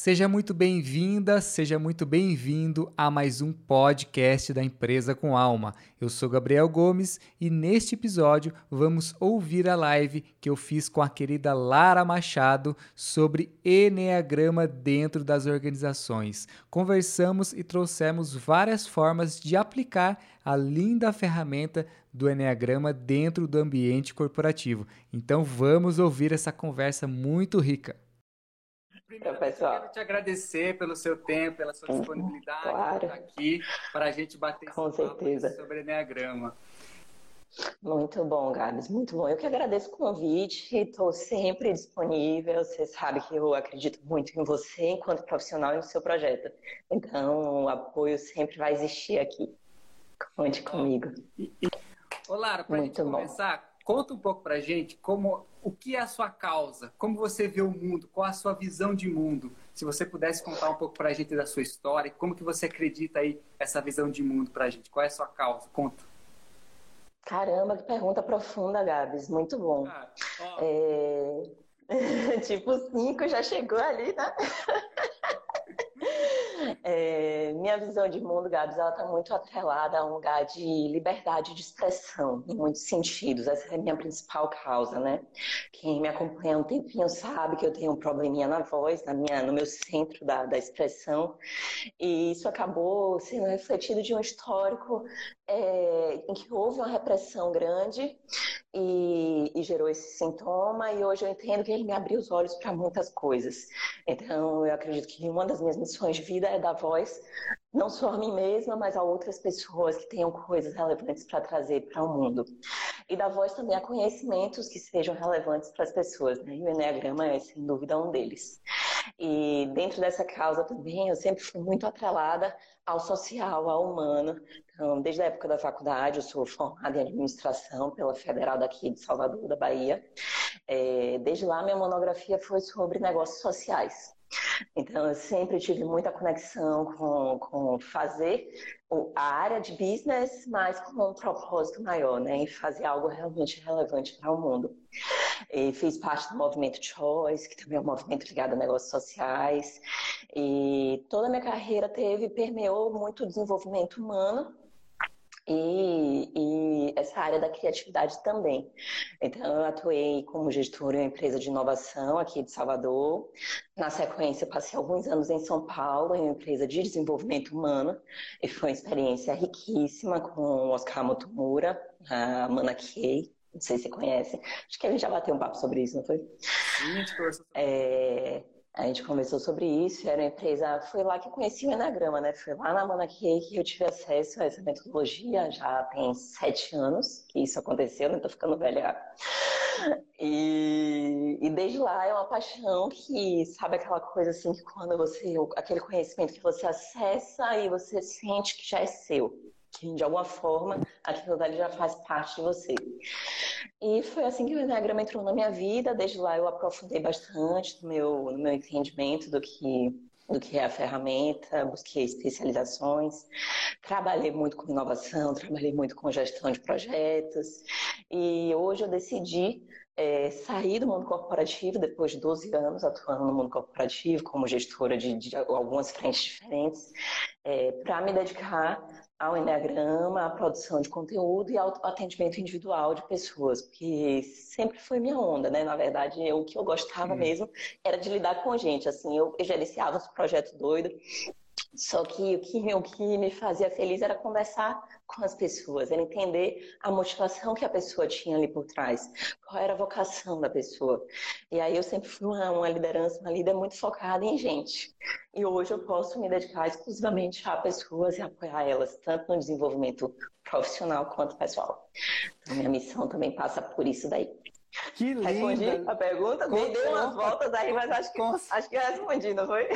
Seja muito bem-vinda, seja muito bem-vindo a mais um podcast da Empresa com Alma. Eu sou Gabriel Gomes e neste episódio vamos ouvir a live que eu fiz com a querida Lara Machado sobre Enneagrama dentro das organizações. Conversamos e trouxemos várias formas de aplicar a linda ferramenta do Enneagrama dentro do ambiente corporativo. Então vamos ouvir essa conversa muito rica. Primeiro, pessoal. eu quero te agradecer pelo seu tempo, pela sua uhum, disponibilidade claro. estar aqui para a gente bater Com certeza. sobre Enneagrama. Muito bom, Gabs, muito bom. Eu que agradeço o convite, estou sempre disponível. Você sabe que eu acredito muito em você enquanto profissional e no seu projeto. Então, o apoio sempre vai existir aqui. Conte comigo. Lara, para a gente começar, Conta um pouco para a gente como, o que é a sua causa, como você vê o mundo, qual a sua visão de mundo. Se você pudesse contar um pouco para a gente da sua história, como que você acredita aí essa visão de mundo para a gente? Qual é a sua causa? Conta. Caramba, que pergunta profunda, Gabs. Muito bom. Ah, é... tipo, cinco já chegou ali, né? É, minha visão de mundo, Gabs, ela está muito atrelada a um lugar de liberdade de expressão, em muitos sentidos. Essa é a minha principal causa, né? Quem me acompanha há um tempinho sabe que eu tenho um probleminha na voz, na minha, no meu centro da, da expressão. E isso acabou sendo refletido de um histórico é, em que houve uma repressão grande e, e, gerou esse sintoma, e hoje eu entendo que ele me abriu os olhos para muitas coisas. Então, eu acredito que uma das minhas missões de vida é dar voz, não só a mim mesma, mas a outras pessoas que tenham coisas relevantes para trazer para o mundo. E dar voz também a conhecimentos que sejam relevantes para as pessoas, né? E o Enneagrama é, sem dúvida, um deles. E dentro dessa causa também, eu sempre fui muito atrelada ao social, ao humano. Então, desde a época da faculdade, eu sou formada em administração pela Federal daqui de Salvador, da Bahia. É, desde lá, minha monografia foi sobre negócios sociais. Então, eu sempre tive muita conexão com, com fazer a área de business, mas com um propósito maior, né? Em fazer algo realmente relevante para o mundo. E fiz parte do movimento Choice, que também é um movimento ligado a negócios sociais. E toda a minha carreira teve, permeou muito o desenvolvimento humano e, e, essa área da criatividade também. Então, eu atuei como gestora em uma empresa de inovação aqui de Salvador. Na sequência, passei alguns anos em São Paulo, em uma empresa de desenvolvimento humano, e foi uma experiência riquíssima com o Oscar Motomura, a Mana Kay, não sei se você conhece. Acho que a gente já bateu um papo sobre isso, não foi? Sim, a gente conversou é... A gente conversou sobre isso, era uma empresa, foi lá que eu conheci o Enagrama, né? Foi lá na Manaki que eu tive acesso a essa metodologia, já tem sete anos que isso aconteceu, né? Tô ficando velha. E, e desde lá é uma paixão que, sabe aquela coisa assim, que quando você, aquele conhecimento que você acessa e você sente que já é seu que de alguma forma aquilo dali já faz parte de você. E foi assim que o Enneagrama entrou na minha vida. Desde lá eu aprofundei bastante no meu, no meu entendimento do que, do que é a ferramenta, busquei especializações, trabalhei muito com inovação, trabalhei muito com gestão de projetos. E hoje eu decidi é, sair do mundo corporativo depois de 12 anos atuando no mundo corporativo como gestora de, de algumas frentes diferentes, é, para me dedicar ao Enneagrama, à produção de conteúdo e ao atendimento individual de pessoas, porque sempre foi minha onda, né? Na verdade, eu, o que eu gostava Sim. mesmo era de lidar com gente, assim, eu gerenciava os projetos doidos, só que o que, o que me fazia feliz era conversar com as pessoas, era entender a motivação que a pessoa tinha ali por trás, qual era a vocação da pessoa. E aí eu sempre fui uma, uma liderança, uma líder muito focada em gente. E hoje eu posso me dedicar exclusivamente a pessoas e apoiar elas, tanto no desenvolvimento profissional quanto pessoal. Então, minha missão também passa por isso daí. Que lindo! Respondi a pergunta, com, dei umas voltas aí, mas acho que, com, acho que eu respondi, não foi?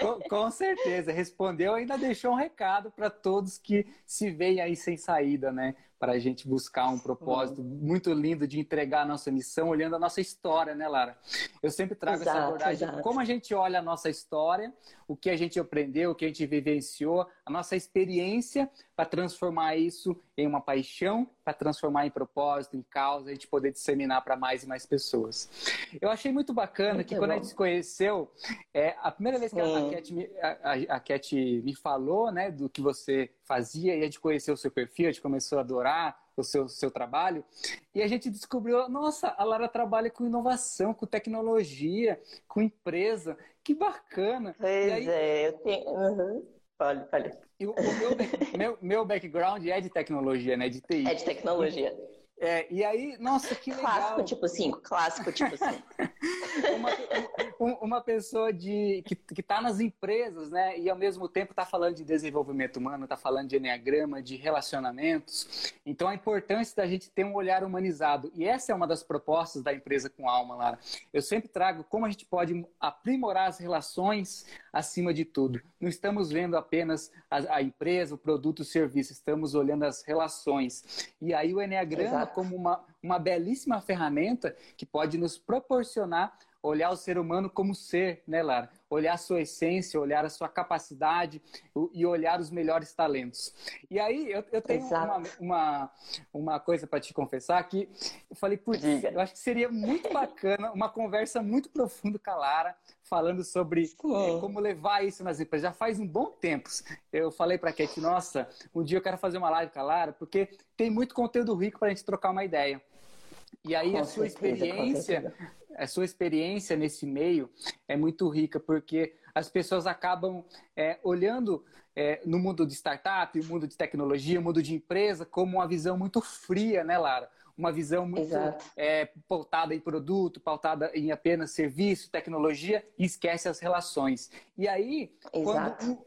Com, com certeza, respondeu ainda deixou um recado para todos que se veem aí sem saída, né? Para a gente buscar um propósito uhum. muito lindo de entregar a nossa missão olhando a nossa história, né, Lara? Eu sempre trago exato, essa abordagem exato. como a gente olha a nossa história, o que a gente aprendeu, o que a gente vivenciou, a nossa experiência para transformar isso em uma paixão, para transformar em propósito, em causa, a gente poder disseminar para mais e mais pessoas. Eu achei muito bacana muito que bom. quando a gente se conheceu, é, a primeira vez que a, a, Cat me, a, a Cat me falou né, do que você fazia e a gente conheceu o seu perfil, a gente começou a adorar o seu, seu trabalho. E a gente descobriu, nossa, a Lara trabalha com inovação, com tecnologia, com empresa. Que bacana. Pois aí, é, eu tenho. Uhum. Fale, fale. o meu, meu, meu background é de tecnologia, né? De TI. É de tecnologia. É, e aí, nossa, que legal. Clássico tipo 5, clássico tipo 5. uma, uma pessoa de, que está nas empresas, né? E ao mesmo tempo está falando de desenvolvimento humano, está falando de enneagrama, de relacionamentos. Então a importância da gente ter um olhar humanizado. E essa é uma das propostas da empresa com alma, Lara. Eu sempre trago como a gente pode aprimorar as relações acima de tudo. Não estamos vendo apenas a, a empresa, o produto, o serviço, estamos olhando as relações. E aí o enneagrama Exato. como uma, uma belíssima ferramenta que pode nos proporcionar olhar o ser humano como ser, né, Lara? Olhar a sua essência, olhar a sua capacidade e olhar os melhores talentos. E aí, eu, eu tenho uma, uma, uma, coisa para te confessar que eu falei, putz, eu acho que seria muito bacana uma conversa muito profunda com a Lara, falando sobre é, como levar isso nas empresas. Já faz um bom tempo. Eu falei para a Kate, nossa, um dia eu quero fazer uma live com a Lara, porque tem muito conteúdo rico para a gente trocar uma ideia. E aí com a sua certeza, experiência, a sua experiência nesse meio é muito rica, porque as pessoas acabam é, olhando é, no mundo de startup, o mundo de tecnologia, o mundo de empresa, como uma visão muito fria, né, Lara? Uma visão muito é, pautada em produto, pautada em apenas serviço, tecnologia, e esquece as relações. E aí, Exato. quando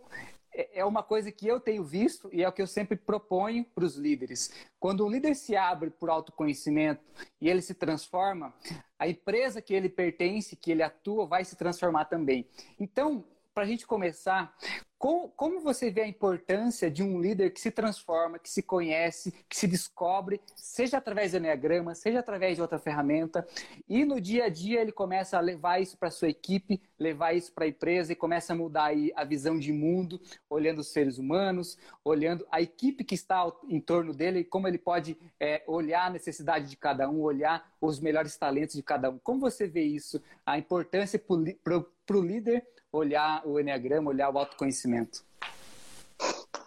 é, é uma coisa que eu tenho visto e é o que eu sempre proponho para os líderes. Quando um líder se abre por autoconhecimento e ele se transforma, a empresa que ele pertence, que ele atua, vai se transformar também. Então, para a gente começar, como, como, você vê a importância de um líder que se transforma, que se conhece, que se descobre, seja através do Enneagrama, seja através de outra ferramenta, e no dia a dia ele começa a levar isso para sua equipe, levar isso para a empresa e começa a mudar a visão de mundo, olhando os seres humanos, olhando a equipe que está em torno dele, como ele pode é, olhar a necessidade de cada um, olhar os melhores talentos de cada um. Como você vê isso, a importância para o líder olhar o Enneagrama, olhar o autoconhecimento?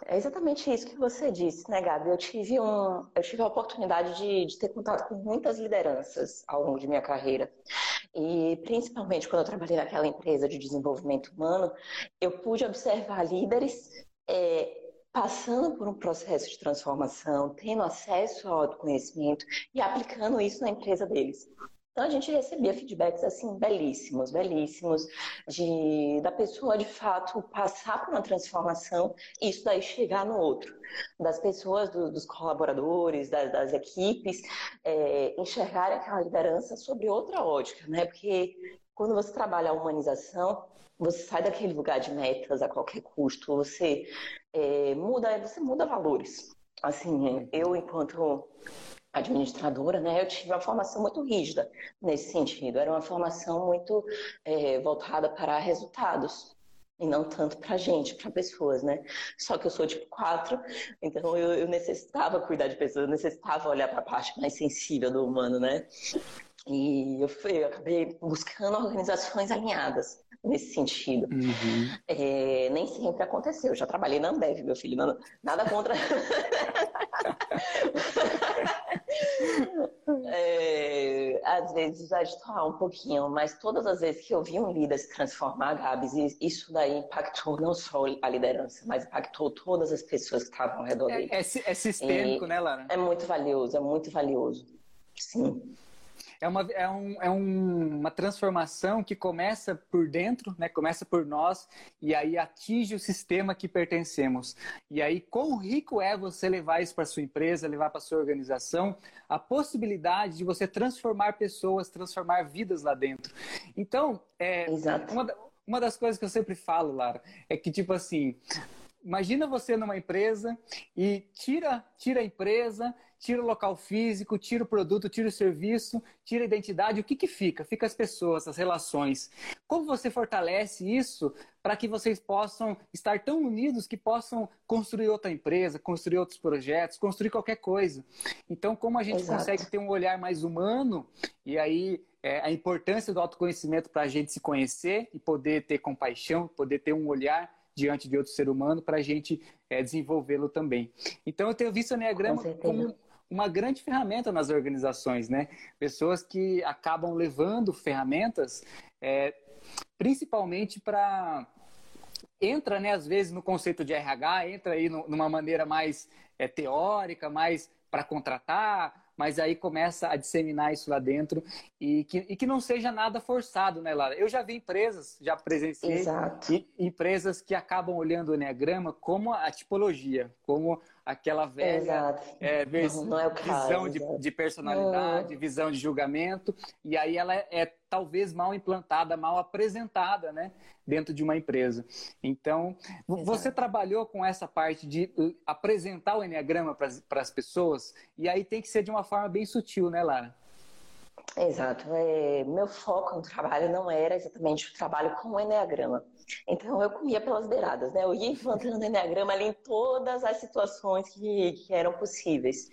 É exatamente isso que você disse, né, Gabi? Eu tive, um, eu tive a oportunidade de, de ter contato com muitas lideranças ao longo de minha carreira. E principalmente quando eu trabalhei naquela empresa de desenvolvimento humano, eu pude observar líderes é, passando por um processo de transformação, tendo acesso ao autoconhecimento e aplicando isso na empresa deles. Então a gente recebia feedbacks assim belíssimos, belíssimos, de da pessoa de fato passar por uma transformação e isso daí chegar no outro, das pessoas, do, dos colaboradores, das, das equipes, é, enxergarem aquela liderança sobre outra ótica, né? Porque quando você trabalha a humanização, você sai daquele lugar de metas a qualquer custo, você é, muda, você muda valores. Assim, eu enquanto administradora, né, eu tive uma formação muito rígida nesse sentido. Era uma formação muito é, voltada para resultados e não tanto para gente, para pessoas, né? Só que eu sou tipo 4, então eu, eu necessitava cuidar de pessoas, eu necessitava olhar para a parte mais sensível do humano, né? E eu, fui, eu acabei buscando organizações alinhadas nesse sentido. Uhum. É, nem sempre aconteceu. Eu já trabalhei na Ambev, meu filho. nada contra. é, às vezes vai destoar um pouquinho, mas todas as vezes que eu vi um líder se transformar, Gabs, isso daí impactou não só a liderança, mas impactou todas as pessoas que estavam ao redor é, dele. É, é sistêmico, e né, Lara? É muito valioso, é muito valioso. Sim é uma, é, um, é um, uma transformação que começa por dentro, né? começa por nós, e aí atinge o sistema que pertencemos. E aí, quão rico é você levar isso para sua empresa, levar para sua organização, a possibilidade de você transformar pessoas, transformar vidas lá dentro. Então, é, Exato. Uma, uma das coisas que eu sempre falo, Lara, é que, tipo assim, imagina você numa empresa e tira, tira a empresa, tira o local físico, tira o produto, tira o serviço, tira a identidade, o que, que fica? Fica as pessoas, as relações. Como você fortalece isso para que vocês possam estar tão unidos que possam construir outra empresa, construir outros projetos, construir qualquer coisa? Então, como a gente Exato. consegue ter um olhar mais humano e aí é, a importância do autoconhecimento para a gente se conhecer e poder ter compaixão, poder ter um olhar diante de outro ser humano para a gente é, desenvolvê-lo também. Então, eu tenho visto o Enneagrama Com como uma grande ferramenta nas organizações, né? Pessoas que acabam levando ferramentas, é, principalmente para entra, né, às vezes no conceito de RH, entra aí no, numa maneira mais é, teórica, mais para contratar, mas aí começa a disseminar isso lá dentro e que, e que não seja nada forçado, né, Lara? Eu já vi empresas, já presenciei Exato. empresas que acabam olhando o Enneagrama como a tipologia, como aquela velha é, não, não é visão de, de, personalidade, visão de julgamento, e aí ela é, é talvez mal implantada, mal apresentada né, dentro de uma empresa. Então, Exato. você trabalhou com essa parte de uh, apresentar o Enneagrama para as pessoas, e aí tem que ser de uma forma bem sutil, né, Lara? Exato. É, meu foco no trabalho não era exatamente o trabalho com o Enneagrama. Então eu comia pelas beiradas, né? Eu ia implantando Enneagrama ali em todas as situações que, que eram possíveis.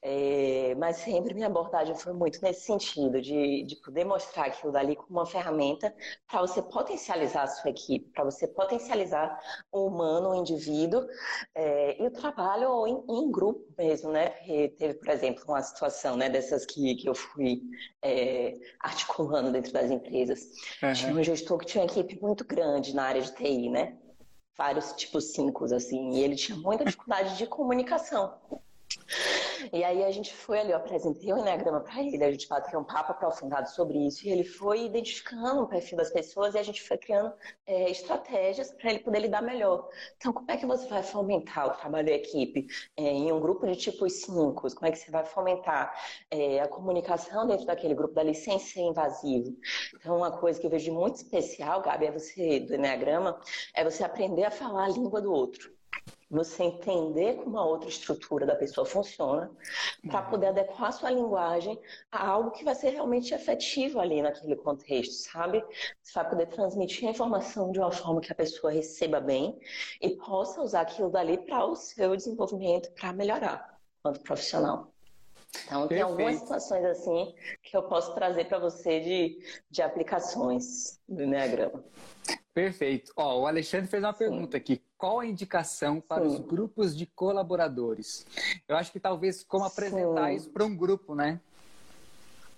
É, mas sempre minha abordagem foi muito nesse sentido, de, de poder mostrar aquilo dali como uma ferramenta para você potencializar a sua equipe, para você potencializar o humano, o indivíduo, é, e o trabalho em, em, grupo mesmo, né? Porque teve, por exemplo, uma situação né, dessas que, que eu fui é, articulando dentro das empresas. Uhum. Tinha um gestor que tinha uma equipe muito grande na área de TI, né? Vários tipos 5, assim, e ele tinha muita dificuldade de comunicação. E aí a gente foi ali, eu apresentei o Enneagrama para ele, a gente bateu um papo aprofundado sobre isso, e ele foi identificando o perfil das pessoas e a gente foi criando é, estratégias para ele poder lidar melhor. Então, como é que você vai fomentar o trabalho da equipe é, em um grupo de tipos 5? Como é que você vai fomentar é, a comunicação dentro daquele grupo dali sem ser invasivo? Então, uma coisa que eu vejo muito especial, Gabi, é você, do Enneagrama, é você aprender a falar a língua do outro você entender como a outra estrutura da pessoa funciona, para uhum. poder adequar a sua linguagem a algo que vai ser realmente efetivo ali naquele contexto, sabe? Você vai poder transmitir a informação de uma forma que a pessoa receba bem e possa usar aquilo dali para o seu desenvolvimento, para melhorar enquanto profissional. Então, Perfeito. tem algumas situações assim que eu posso trazer para você de, de aplicações do Enneagrama. Perfeito. Ó, o Alexandre fez uma Sim. pergunta aqui. Qual a indicação para Sim. os grupos de colaboradores? Eu acho que talvez como apresentar Sim. isso para um grupo, né?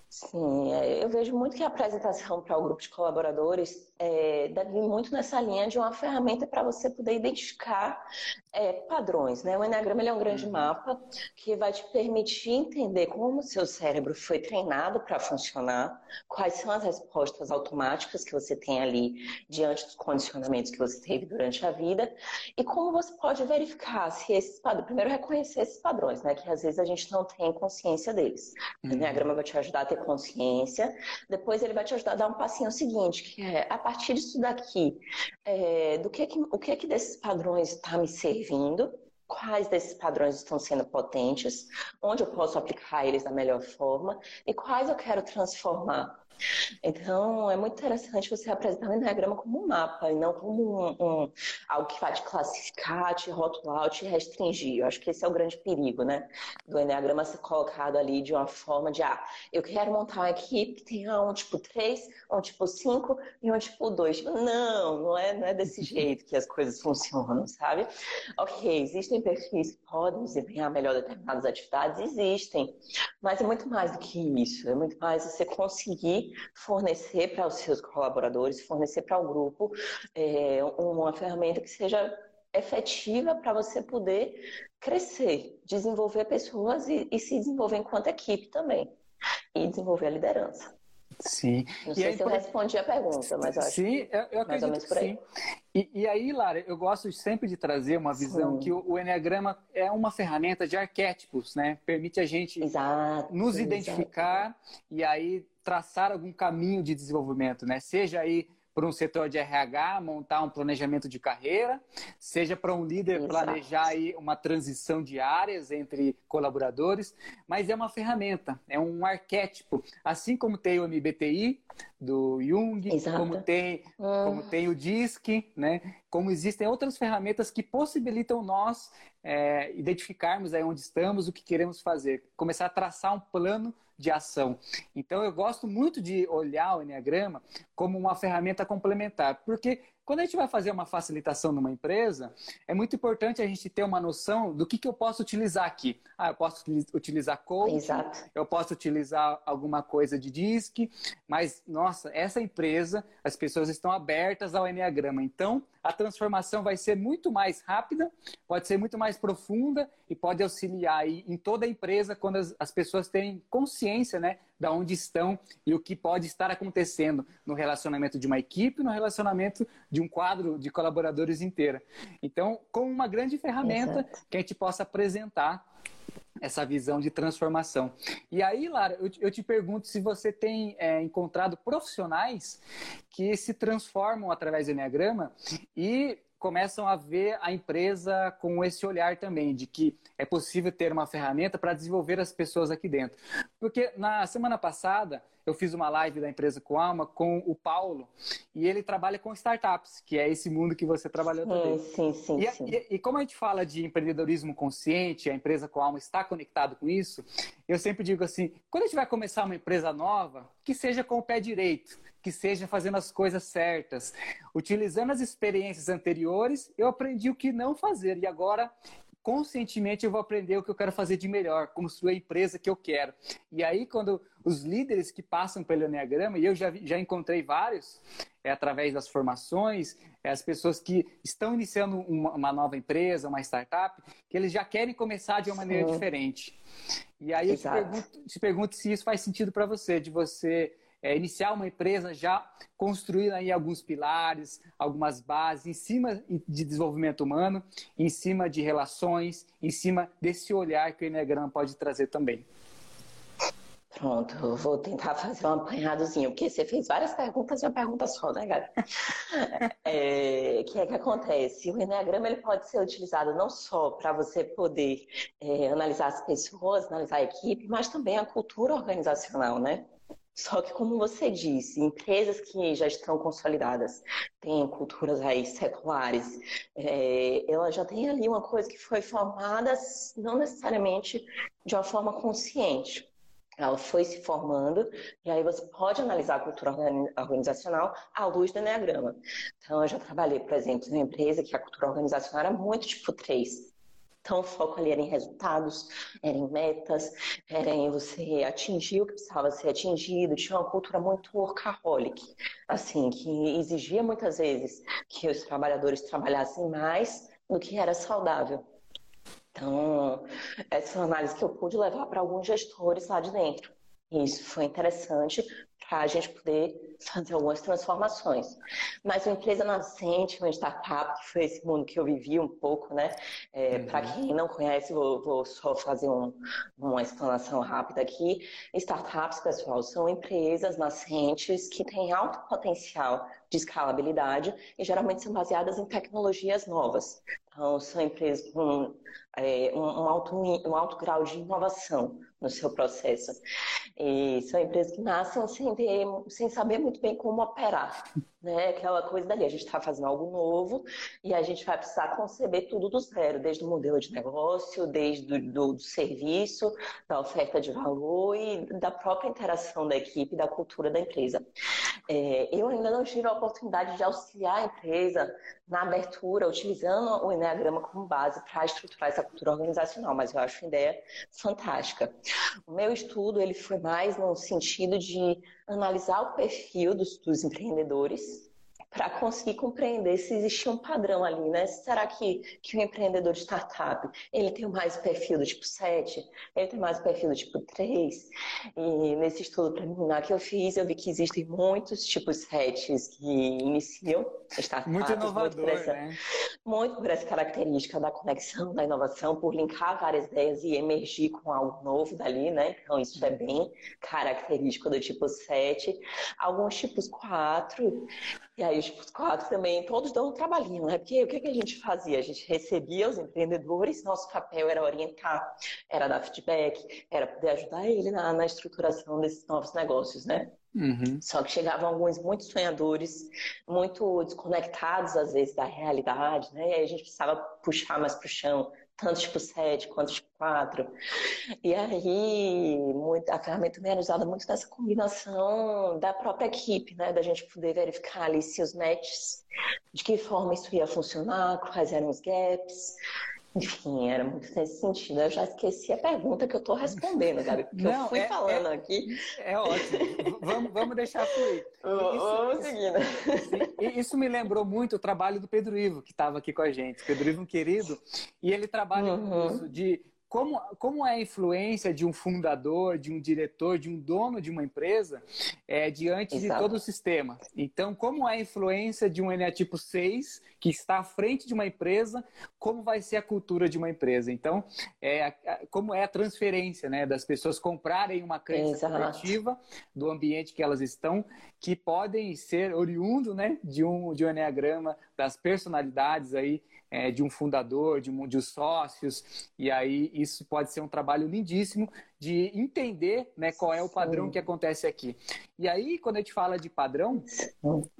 Sim, é, eu vejo muito que a apresentação para o grupo de colaboradores é, muito nessa linha de uma ferramenta para você poder identificar é, padrões. Né? O Enneagrama é um grande uhum. mapa que vai te permitir entender como o seu cérebro foi treinado para funcionar, quais são as respostas automáticas que você tem ali diante dos condicionamentos que você teve durante a vida e como você pode verificar se esses padrões. Primeiro, reconhecer esses padrões, né? que às vezes a gente não tem consciência deles. Uhum. O Enneagrama vai te ajudar a ter consciência, depois ele vai te ajudar a dar um passinho seguinte, que é a partir disso daqui, é, do que, que o que que desses padrões está me servindo, quais desses padrões estão sendo potentes, onde eu posso aplicar eles da melhor forma? E quais eu quero transformar. Então, é muito interessante você apresentar o Enneagrama como um mapa e não como um, um, algo que vai te classificar, te rotular, te restringir. Eu acho que esse é o grande perigo, né? Do Enneagrama ser colocado ali de uma forma de, ah, eu quero montar uma equipe que tenha um tipo 3, um tipo 5 e um tipo 2. Não, não é, não é desse jeito que as coisas funcionam, sabe? Ok, existem perfis que podem desempenhar melhor determinadas atividades? Existem. Mas é muito mais do que isso. É muito mais você conseguir fornecer para os seus colaboradores, fornecer para o grupo é, uma ferramenta que seja efetiva para você poder crescer, desenvolver pessoas e, e, se desenvolver enquanto equipe também. E desenvolver a liderança. Sim. Não e sei aí, se eu respondi a pergunta, mas eu acho sim, eu, eu mais ou menos por aí. Sim. E, e, aí, Lara, eu gosto sempre de trazer uma visão sim. que o, o Enneagrama é uma ferramenta de arquétipos, né? Permite a gente exato, nos identificar exato. e aí traçar algum caminho de desenvolvimento, né? Seja aí para um setor de RH montar um planejamento de carreira, seja para um líder Exato. planejar aí uma transição de áreas entre colaboradores, mas é uma ferramenta, é um arquétipo. Assim como tem o MBTI do Jung, Exato. como tem, como ah. tem o DISC, né? Como existem outras ferramentas que possibilitam nós é, identificarmos aí onde estamos, o que queremos fazer, começar a traçar um plano de ação. Então eu gosto muito de olhar o Enneagrama como uma ferramenta complementar, porque quando a gente vai fazer uma facilitação numa empresa, é muito importante a gente ter uma noção do que, que eu posso utilizar aqui. Ah, eu posso utilizar coaching, Exato. eu posso utilizar alguma coisa de DISC, mas, nossa, essa empresa, as pessoas estão abertas ao Enneagrama. Então, a transformação vai ser muito mais rápida, pode ser muito mais profunda e pode auxiliar aí em toda a empresa quando as, as pessoas têm consciência, né, da onde estão e o que pode estar acontecendo no relacionamento de uma equipe, no relacionamento de um quadro de colaboradores inteira. Então, como uma grande ferramenta Exato. que a gente possa apresentar essa visão de transformação. E aí, Lara, eu te, eu te pergunto se você tem é, encontrado profissionais que se transformam através do Enneagrama e começam a ver a empresa com esse olhar também, de que é possível ter uma ferramenta para desenvolver as pessoas aqui dentro. Porque na semana passada eu fiz uma live da empresa com alma com o Paulo e ele trabalha com startups, que é esse mundo que você trabalhou também. Sim, sim, e, sim. E, e, como a gente fala de empreendedorismo consciente, a empresa com alma está conectado com isso, eu sempre digo assim, quando a gente vai começar uma empresa nova, que seja com o pé direito, que seja fazendo as coisas certas. Utilizando as experiências anteriores, eu aprendi o que não fazer e agora conscientemente eu vou aprender o que eu quero fazer de melhor, construir a empresa que eu quero. E aí, quando os líderes que passam pelo Enneagrama, e eu já, já encontrei vários, é através das formações, é as pessoas que estão iniciando uma, uma, nova empresa, uma startup, que eles já querem começar de uma maneira Sim. diferente. E aí eu te pergunto, te pergunto se isso faz sentido para você, de você é, iniciar uma empresa já construindo aí alguns pilares, algumas bases em cima de desenvolvimento humano, em cima de relações, em cima desse olhar que o Enneagram pode trazer também. Pronto, eu vou tentar fazer um apanhadozinho, porque você fez várias perguntas e uma pergunta só, né, galera? É, que é que acontece? O Enneagrama ele pode ser utilizado não só para você poder é, analisar as pessoas, analisar a equipe, mas também a cultura organizacional, né? Só que, como você disse, empresas que já estão consolidadas, têm culturas aí seculares, é, ela já tem ali uma coisa que foi formada não necessariamente de uma forma consciente. Ela foi se formando, e aí você pode analisar a cultura organizacional à luz do Enneagrama. Então, eu já trabalhei, por exemplo, em uma empresa que a cultura organizacional era muito tipo 3. Então, o foco ali era em resultados, era em metas, era em você atingir o que precisava ser atingido. Tinha uma cultura muito workaholic, assim, que exigia muitas vezes que os trabalhadores trabalhassem mais do que era saudável. Então, essa é análise que eu pude levar para alguns gestores lá de dentro. Isso foi interessante para a gente poder fazer algumas transformações. Mas uma empresa nascente, uma startup, que foi esse mundo que eu vivi um pouco, né? É, uhum. Para quem não conhece, vou, vou só fazer um, uma explanação rápida aqui. Startups, pessoal, são empresas nascentes que têm alto potencial de escalabilidade e geralmente são baseadas em tecnologias novas. Então, são empresas com é, um, um, alto, um alto grau de inovação no seu processo. E são empresas que nascem sem, ter, sem saber muito bem como operar né? Aquela coisa dali, a gente está fazendo algo novo e a gente vai precisar conceber tudo do zero, desde o modelo de negócio, desde do, do, do serviço, da oferta de valor e da própria interação da equipe, da cultura da empresa. É, eu ainda não tive a oportunidade de auxiliar a empresa na abertura, utilizando o Enneagrama como base para estruturar essa cultura organizacional, mas eu acho uma ideia fantástica. O meu estudo ele foi mais no sentido de analisar o perfil dos, dos empreendedores para conseguir compreender se existia um padrão ali, né? Será que, que o empreendedor de startup, ele tem mais perfil do tipo 7? Ele tem mais perfil do tipo 3? E nesse estudo preliminar que eu fiz, eu vi que existem muitos tipos 7 que iniciam startups. Muito inovador, muito né? muito por essa característica da conexão, da inovação, por linkar várias ideias e emergir com algo novo dali, né? Então, isso é bem característico do tipo 7. Alguns tipos 4, e aí os 4 também, todos dão um trabalhinho, né? Porque o que, que a gente fazia? A gente recebia os empreendedores, nosso papel era orientar, era dar feedback, era poder ajudar ele na, na estruturação desses novos negócios, né? Uhum. Só que chegavam alguns muito sonhadores, muito desconectados às vezes da realidade, né? E aí a gente precisava puxar mais para o chão, tanto tipo 7 quanto tipo 4. E aí muito, a ferramenta também era usada muito nessa combinação da própria equipe, né? Da gente poder verificar ali se os matches, de que forma isso ia funcionar, quais eram os gaps. Enfim, era muito nesse sentido. Eu já esqueci a pergunta que eu estou respondendo, Gabi, porque Não, eu fui é, falando é, aqui. É ótimo. vamos, vamos deixar fluir. vamos seguindo. Isso, isso me lembrou muito o trabalho do Pedro Ivo, que estava aqui com a gente. Pedro Ivo, um querido, e ele trabalha uhum. com isso de como, como é a influência de um fundador, de um diretor, de um dono de uma empresa é, diante Exato. de todo o sistema. Então, como é a influência de um NA tipo 6 que está à frente de uma empresa, como vai ser a cultura de uma empresa? Então, é, como é a transferência né, das pessoas comprarem uma crença coletiva do ambiente que elas estão, que podem ser oriundo né, de, um, de um Enneagrama, das personalidades aí é, de um fundador, de, um, de sócios, e aí isso pode ser um trabalho lindíssimo de entender né, qual é o padrão Sim. que acontece aqui. E aí, quando a gente fala de padrão,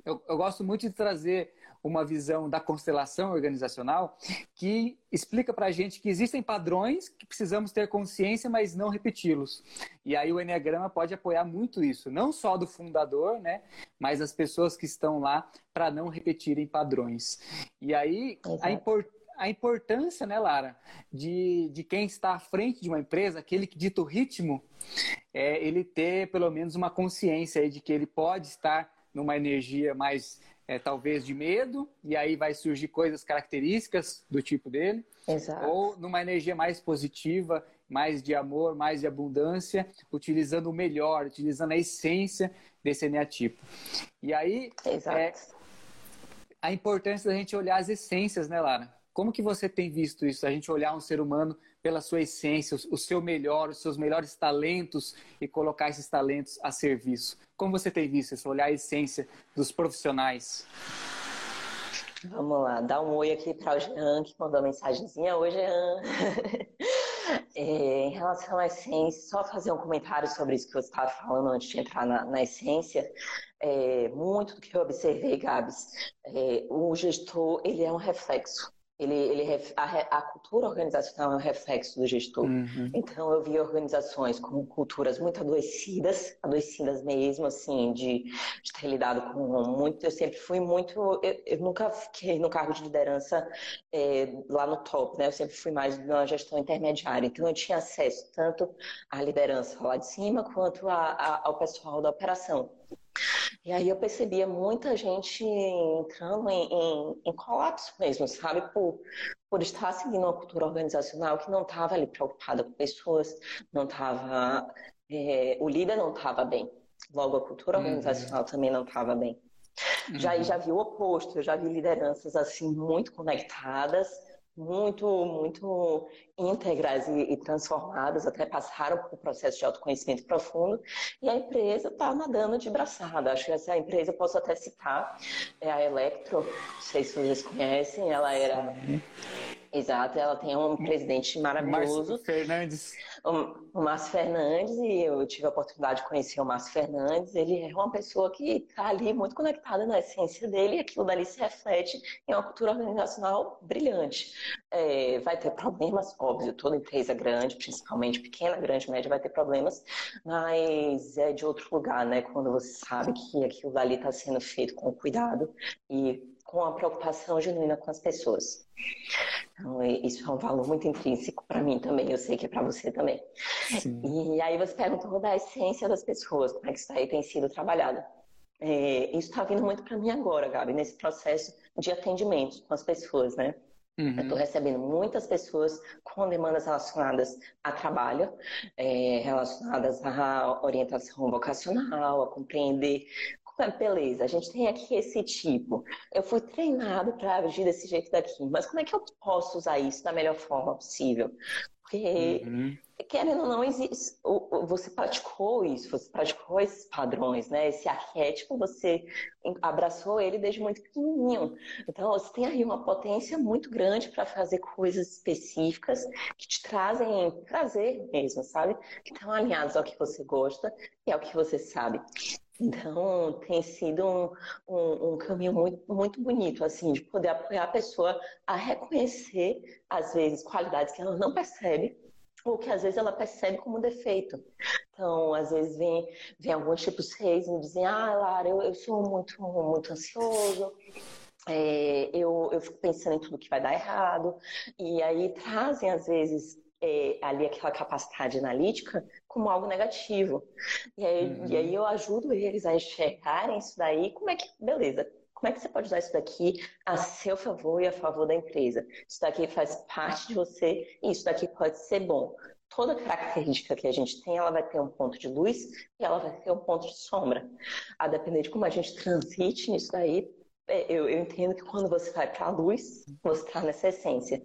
eu, eu gosto muito de trazer uma visão da constelação organizacional que explica para a gente que existem padrões que precisamos ter consciência, mas não repeti-los. E aí o Enneagrama pode apoiar muito isso, não só do fundador, né, mas as pessoas que estão lá para não repetirem padrões. E aí a importância a importância, né, Lara, de, de quem está à frente de uma empresa, aquele que dita o ritmo, é ele ter pelo menos uma consciência de que ele pode estar numa energia mais é, talvez de medo, e aí vai surgir coisas características do tipo dele. Exato. Ou numa energia mais positiva, mais de amor, mais de abundância, utilizando o melhor, utilizando a essência desse eneatipo. E aí, é, a importância da gente olhar as essências, né, Lara? Como que você tem visto isso? A gente olhar um ser humano pela sua essência, o seu melhor, os seus melhores talentos e colocar esses talentos a serviço. Como você tem visto isso? Olhar a essência dos profissionais. Vamos lá, dá um oi aqui para o Jean, que mandou mensagenzinha. Oi, Jean. é, em relação à essência, só fazer um comentário sobre isso que você estava falando antes de entrar na, na essência. É, muito do que eu observei, Gabs, é, o gestor ele é um reflexo ele, ele a, a, cultura organizacional é um reflexo do gestor. Uhum. Então eu vi organizações com culturas muito adoecidas, adoecidas mesmo, assim, de, de ter lidado com muito. Eu sempre fui muito. Eu, eu nunca fiquei no cargo de liderança é, lá no top, né? Eu sempre fui mais na gestão intermediária. Então eu tinha acesso tanto à liderança lá de cima quanto a, a, ao pessoal da operação. E aí eu percebia muita gente entrando em, em, em colapso mesmo, sabe? Por, por estar seguindo uma cultura organizacional que não estava ali preocupada com pessoas, não estava. É, o líder não estava bem. Logo, a cultura uhum. organizacional também não estava bem. Uhum. Já, já vi o oposto, eu já vi lideranças assim muito conectadas, muito, muito íntegras e, e, transformadas, até passaram por um processo de autoconhecimento profundo, e a empresa está nadando de braçada. Acho que essa empresa eu posso até citar, é a Electro, não sei se vocês conhecem, ela era. Exato, ela tem um presidente maravilhoso. Márcio Fernandes. O, Márcio Fernandes, e eu tive a oportunidade de conhecer o Márcio Fernandes. Ele é uma pessoa que está ali muito conectada na essência dele, e aquilo dali se reflete em uma cultura organizacional brilhante. É, vai ter problemas, óbvio, toda empresa grande, principalmente pequena, grande, média, vai ter problemas, mas é de outro lugar, né? Quando você sabe que aquilo dali está sendo feito com cuidado e com a preocupação genuína com as pessoas. Então, isso é um valor muito intrínseco para mim também, eu sei que é para você também. Sim. E aí você perguntou da essência das pessoas, como é que isso aí tem sido trabalhado. É, isso está vindo muito para mim agora, Gabi, nesse processo de atendimento com as pessoas, né? Uhum. Eu estou recebendo muitas pessoas com demandas relacionadas a trabalho, é, relacionadas à orientação vocacional, a compreender beleza, a gente tem aqui esse tipo. Eu fui treinado para agir desse jeito daqui, mas como é que eu posso usar isso da melhor forma possível? Porque, uhum. querendo ou não, existe, você praticou isso, você praticou esses padrões, né? Esse arquétipo, você abraçou ele desde muito pequenininho. Então, você tem aí uma potência muito grande para fazer coisas específicas que te trazem prazer mesmo, sabe? Que estão alinhados ao que você gosta e ao que você sabe. Então, tem sido um, um, um, caminho muito, muito bonito, assim, de poder apoiar a pessoa a reconhecer, às vezes, qualidades que ela não percebe, ou que às vezes ela percebe como defeito. Então, às vezes vem, vem alguns tipos reis me dizem, ah, Lara, eu, eu sou muito, muito ansioso, é, eu, eu fico pensando em tudo que vai dar errado, e aí trazem, às vezes, é, ali aquela capacidade analítica como algo negativo. E aí, uhum. e aí eu ajudo eles a enxergarem isso daí, como é que, beleza, como é que você pode usar isso daqui a seu favor e a favor da empresa? Isso daqui faz parte de você e isso daqui pode ser bom. Toda característica que a gente tem, ela vai ter um ponto de luz e ela vai ter um ponto de sombra. A depender de como a gente transite nisso daí, é, eu, eu entendo que quando você vai para a luz, você está nessa essência.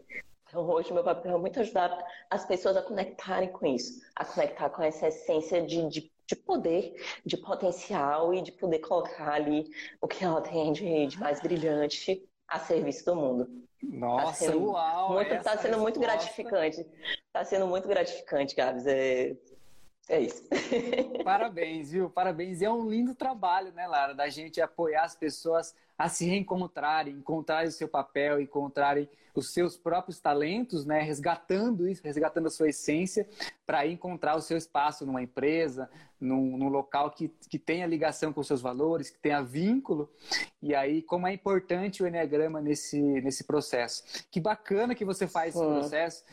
Então, hoje, meu papel é muito ajudar as pessoas a conectarem com isso, a conectar com essa essência de, de, de poder, de potencial e de poder colocar ali o que ela tem de, de mais brilhante a serviço do mundo. Nossa, tá uau! Está sendo muito gratificante. Está sendo muito gratificante, Gabs. É, é isso. Parabéns, viu? Parabéns. E é um lindo trabalho, né, Lara, da gente apoiar as pessoas a se reencontrarem, encontrarem o seu papel, encontrarem os seus próprios talentos, né? resgatando isso, resgatando a sua essência, para encontrar o seu espaço numa empresa, num, num, local que, que tenha ligação com os seus valores, que tenha vínculo. E aí, como é importante o Enneagrama nesse, nesse processo. Que bacana que você faz esse processo,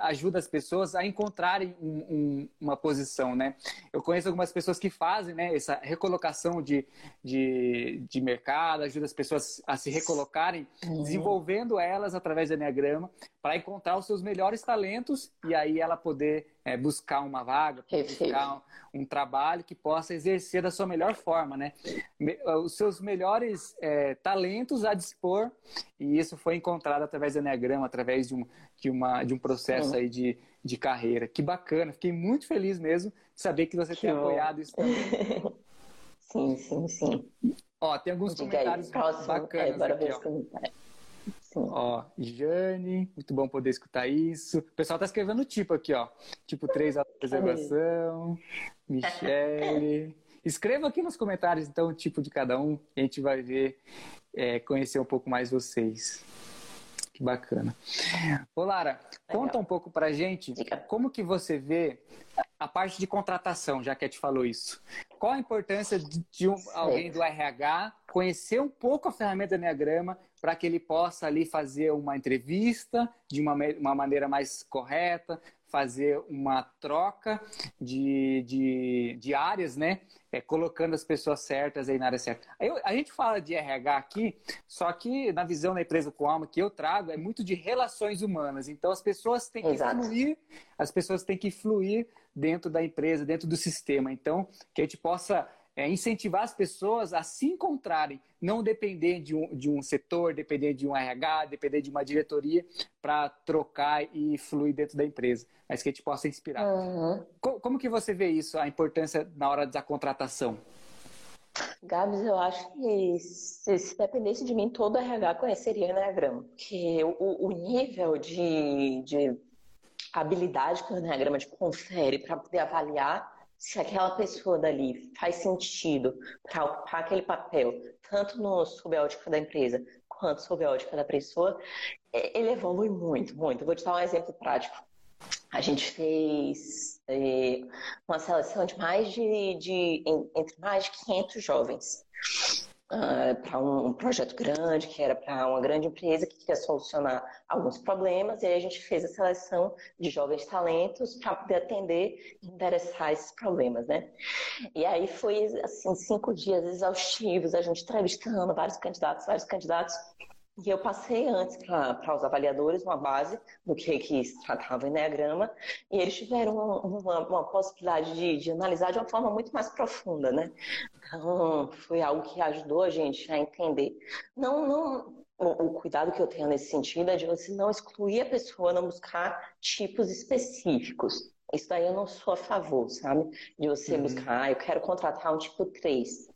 ajuda as pessoas a encontrarem um, um, uma posição, né? Eu conheço algumas pessoas que fazem né, essa recolocação de, de, de mercado, ajuda as pessoas a se recolocarem, uhum. desenvolvendo elas através do Enneagrama para encontrar os seus melhores talentos e aí ela poder é, buscar uma vaga, buscar um, um, trabalho que possa exercer da sua melhor forma, né? Os seus melhores é, talentos a dispor e isso foi encontrado através do Enneagrama, através de um, de uma, de um processo uhum. aí de, de carreira. Que bacana, fiquei muito feliz mesmo de saber que você que tem bom. apoiado isso também. sim, sim, sim. Ó, tem alguns Diga comentários aí, bacanas é, aqui, ó. Ó, Jane, muito bom poder escutar isso. O pessoal tá escrevendo tipo aqui, ó. Tipo 3 a reservação. Michele. Escreva aqui nos comentários, então, o tipo de cada um. A gente vai ver, é, conhecer um pouco mais vocês. Que bacana. Ô, Lara, conta um pouco pra gente como que você vê a parte de contratação, já que a gente falou isso. Qual a importância de um, alguém do RH conhecer um pouco a ferramenta Enneagrama para que ele possa ali fazer uma entrevista de uma, uma maneira mais correta, fazer uma troca de, de, de áreas, né? É, colocando as pessoas certas aí na área certa. Aí, a gente fala de RH aqui, só que na visão da empresa com alma que eu trago é muito de relações humanas. Então as pessoas têm que Exato. fluir, as pessoas têm que fluir dentro da empresa, dentro do sistema. Então, que a gente possa é, incentivar as pessoas a se encontrarem, não depender de um, de um setor, depender de um RH, depender de uma diretoria para trocar e fluir dentro da empresa, mas que a gente possa inspirar. Uhum. Como, como que você vê isso, a importância na hora da contratação? Gabs, eu acho que se, se, dependesse de mim, todo RH conheceria o Enneagrama. Porque o, o nível de, de habilidade que o Enneagrama te confere para poder avaliar se aquela pessoa dali faz sentido para ocupar aquele papel, tanto no, sob a ótica da empresa quanto sob a ótica da pessoa, ele evolui muito, muito. Vou te dar um exemplo prático. A gente fez é, uma seleção de mais de, de entre mais de 500 jovens uh, ah, para um, um, projeto grande, que era para uma grande empresa que queria solucionar alguns problemas, e aí a gente fez a seleção de jovens talentos para poder atender e endereçar esses problemas, né? E aí foi, assim, cinco dias exaustivos, a gente entrevistando vários candidatos, vários candidatos, E eu passei antes para os avaliadores uma base do que, que se tratava o Enneagrama, e eles tiveram uma, uma, uma possibilidade de, de, analisar de uma forma muito mais profunda, né? Então, foi algo que ajudou a gente a entender. Não, não, o, o, cuidado que eu tenho nesse sentido é de você não excluir a pessoa, não buscar tipos específicos. Isso daí eu não sou a favor, sabe? De você uhum. buscar, ah, eu quero contratar um tipo 3.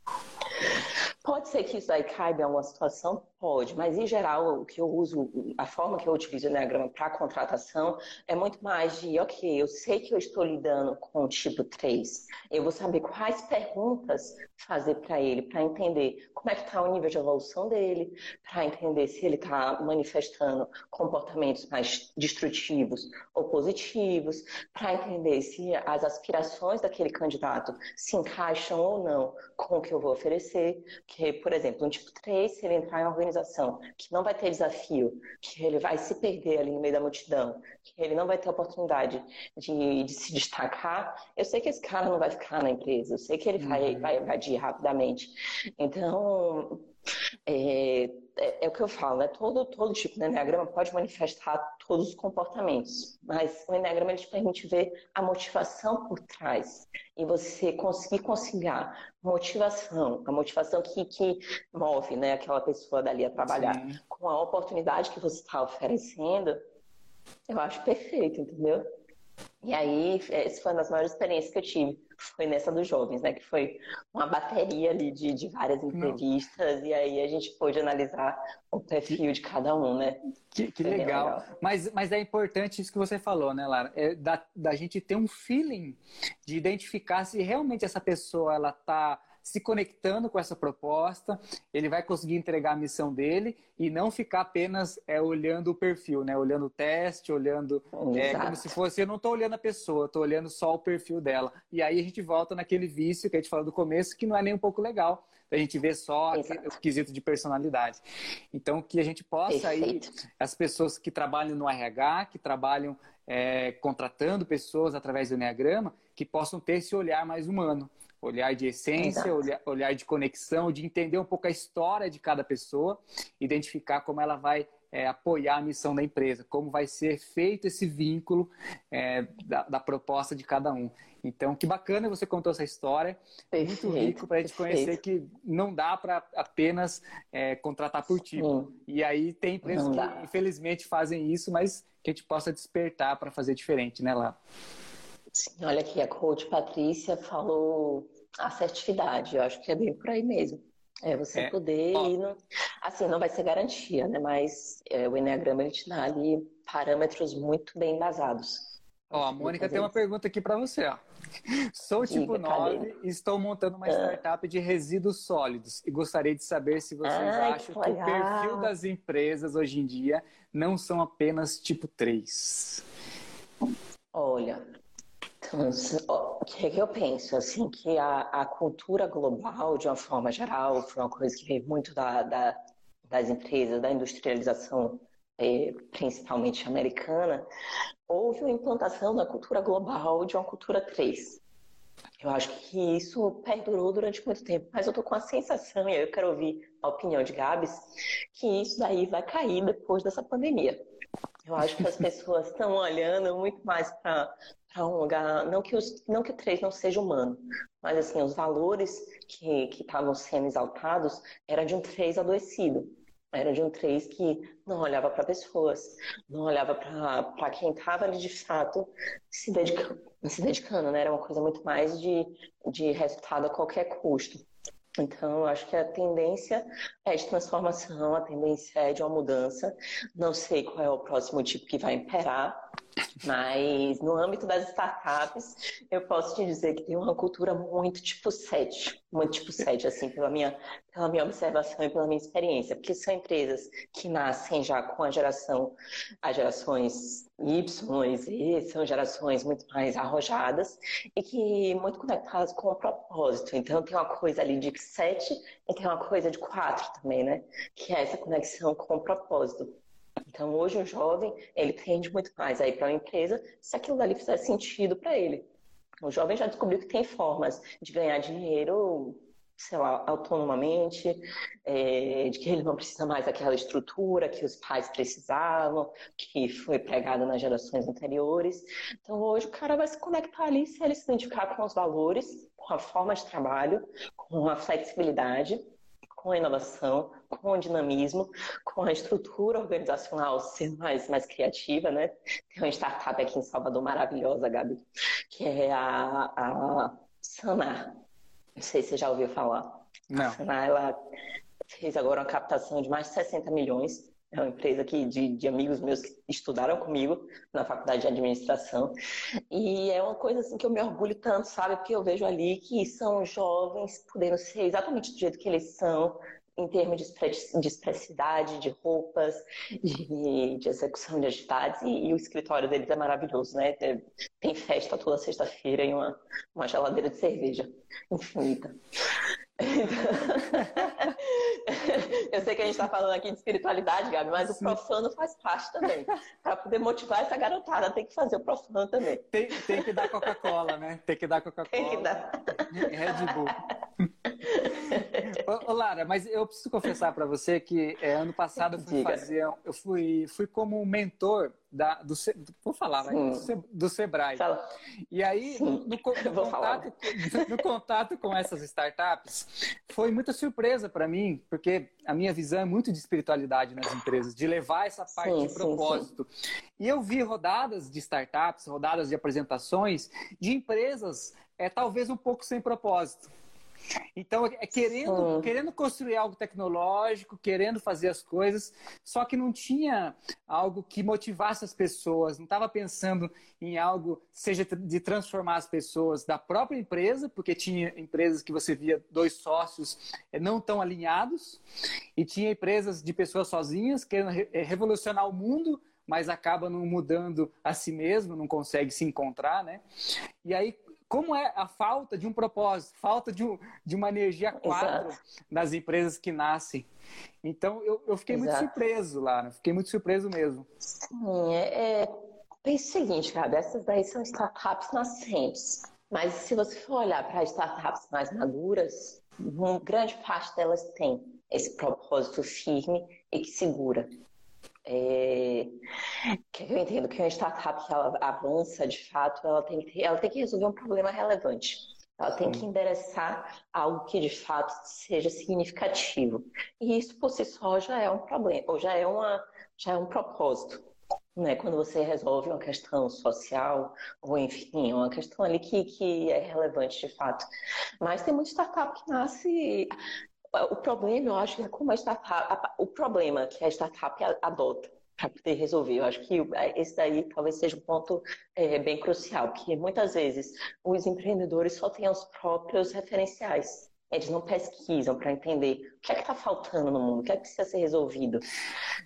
Pode ser que isso aí caiba em alguma situação? Pode, mas em geral o que eu uso, a forma que eu utilizo o Enneagrama para contratação é muito mais de, ok, eu sei que eu estou lidando com o tipo 3, eu vou saber quais perguntas fazer para ele, para entender como é que está o nível de evolução dele, para entender se ele está manifestando comportamentos mais destrutivos ou positivos, para entender se as aspirações daquele candidato se encaixam ou não com o que eu vou oferecer, que, por exemplo, um tipo 3, se ele entrar em uma organização que não vai ter desafio, que ele vai se perder ali no meio da multidão, que ele não vai ter oportunidade de, de se destacar, eu sei que esse cara não vai ficar na empresa, eu sei que ele vai, uhum. vai evadir rapidamente. Então, é, é, é, o que eu falo, né? Todo, todo tipo de Enneagrama pode manifestar todos os comportamentos, mas o Enneagrama ele te permite ver a motivação por trás e você conseguir conciliar motivação, a motivação que, que move né, aquela pessoa dali a trabalhar, Sim. com a oportunidade que você está oferecendo, eu acho perfeito, entendeu? E aí, essa foi uma das maiores experiências que eu tive. Foi nessa dos jovens, né? Que foi uma bateria ali de, de várias entrevistas, Não. e aí a gente pôde analisar o perfil de cada um, né? Que, que legal. legal. Mas, mas é importante isso que você falou, né, Lara? É da, da gente ter um feeling de identificar se realmente essa pessoa ela tá se conectando com essa proposta, ele vai conseguir entregar a missão dele e não ficar apenas é, olhando o perfil, né? Olhando o teste, olhando é, como se fosse, eu não estou olhando a pessoa, estou olhando só o perfil dela. E aí a gente volta naquele vício que a gente falou do começo, que não é nem um pouco legal. A gente vê só Exato. o quesito de personalidade. Então, que a gente possa aí, as pessoas que trabalham no RH, que trabalham é, contratando pessoas através do Enneagrama, que possam ter esse olhar mais humano olhar de essência, olhar, olhar, de conexão, de entender um pouco a história de cada pessoa, identificar como ela vai é, apoiar a missão da empresa, como vai ser feito esse vínculo é, da, da, proposta de cada um. Então, que bacana você contou essa história, perfeito, muito rico para a gente conhecer que não dá para apenas é, contratar por tipo. E aí tem empresas que infelizmente fazem isso, mas que a gente possa despertar para fazer diferente, né, lá. Sim, olha aqui, a coach Patrícia falou assertividade, eu acho que é bem por aí mesmo. É você é. poder ir no... Assim, não vai ser garantia, né? Mas é, o Enneagrama ele te dá ali parâmetros muito bem embasados. Ó, a Mônica tem uma pergunta aqui para você, ó. Sou tipo Diga, 9 e estou montando uma ah. startup de resíduos sólidos e gostaria de saber se vocês Ai, acham que, que o perfil das empresas hoje em dia não são apenas tipo 3. Olha, então, o que, que eu penso? Assim, que a, a, cultura global, de uma forma geral, foi uma coisa que veio muito da, da, das empresas, da industrialização, eh, principalmente americana, houve uma implantação da cultura global de uma cultura 3. Eu acho que isso perdurou durante muito tempo, mas eu tô com a sensação, e eu quero ouvir a opinião de Gabs, que isso daí vai cair depois dessa pandemia. Eu acho que as pessoas estão olhando muito mais para um lugar, não que, os, não que o 3 não seja humano, mas assim, os valores que estavam sendo exaltados era de um 3 adoecido. Era de um 3 que não olhava para pessoas, não olhava para quem estava ali de fato se dedicando, se dedicando, né? Era uma coisa muito mais de, de resultado a qualquer custo. Então, acho que a tendência é de transformação, a tendência é de uma mudança. Não sei qual é o próximo tipo que vai imperar, mas no âmbito das startups, eu posso te dizer que tem uma cultura muito tipo 7, muito tipo 7, assim, pela minha, pela minha observação e pela minha experiência, porque são empresas que nascem já com a geração, as gerações Y e são gerações muito mais arrojadas e que muito conectadas com o propósito. Então tem uma coisa ali de 7 e tem uma coisa de 4 também, né? Que é essa conexão com o propósito. Então, hoje o jovem, ele tende muito mais a ir para uma empresa se aquilo dali fizer sentido para ele. O jovem já descobriu que tem formas de ganhar dinheiro sei lá, autonomamente, é, de que ele não precisa mais daquela estrutura que os pais precisavam, que foi pregada nas gerações anteriores. Então hoje o cara vai se conectar ali se ele se identificar com os valores, com a forma de trabalho, com a flexibilidade, com a inovação, com o dinamismo, com a estrutura organizacional ser mais, mais criativa, né? Tem uma startup aqui em Salvador maravilhosa, Gabi, que é a, a Sanar. Não sei se você já ouviu falar. Não. A Sanar, ela fez agora uma captação de mais de 60 milhões. É uma empresa que, de, de amigos meus que estudaram comigo na faculdade de administração. E é uma coisa assim que eu me orgulho tanto, sabe? Porque eu vejo ali que são jovens podendo ser exatamente do jeito que eles são, em termos de, expressidade, de roupas, de, de execução de atividades, e, e, o escritório deles é maravilhoso, né? Tem festa toda sexta-feira e uma, uma geladeira de cerveja infinita. Eu sei que a gente está falando aqui de espiritualidade, Gabi, mas o profano faz parte também. Para poder motivar essa garotada, tem que fazer o profano também. Tem, tem que dar Coca-Cola, né? Tem que dar Coca-Cola. Tem que dar. Red Bull. Ô, Lara, mas eu preciso confessar para você que é, ano passado eu fui fazer, eu fui, fui como mentor da, do, vou falar, né? do Sebrae. Fala. E aí, no, no, contato, no, contato, com essas startups, foi muita surpresa para mim, porque a minha visão é muito de espiritualidade nas empresas, de levar essa parte sim, de propósito. Sim, sim. E eu vi rodadas de startups, rodadas de apresentações de empresas, é, talvez um pouco sem propósito. Então, é querendo, querendo construir algo tecnológico, querendo fazer as coisas, só que não tinha algo que motivasse as pessoas, não estava pensando em algo, seja de transformar as pessoas da própria empresa, porque tinha empresas que você via dois sócios eh, não tão alinhados, e tinha empresas de pessoas sozinhas querendo eh, revolucionar o mundo, mas acaba não mudando a si mesmo, não consegue se encontrar, né? E aí como é a falta de um propósito, falta de, um, de uma energia quatro nas empresas que nascem. Então, eu, eu fiquei Exato. muito surpreso, Lara. Fiquei muito surpreso mesmo. Sim, é, é... Pense o seguinte, cara, essas daí são startups nascentes. Mas se você for olhar para startups mais maduras, uma grande parte delas tem esse propósito firme e que segura. É, que eu entendo que uma startup que ela avança de fato, ela tem que, ela tem que resolver um problema relevante. Ela tem que endereçar algo que de fato seja significativo. E isso por si só já é um problema, ou já é, uma, já é um propósito. Né? Quando você resolve uma questão social, ou enfim, uma questão ali que, que é relevante de fato. Mas tem muita startup que nasce o problema, eu acho, é como a startup, o problema que a startup adota para poder resolver. Eu acho que esse daí talvez seja um ponto é, bem crucial, porque muitas vezes os empreendedores só têm os próprios referenciais. Eles não pesquisam para entender o que é que está faltando no mundo, o que é que precisa ser resolvido.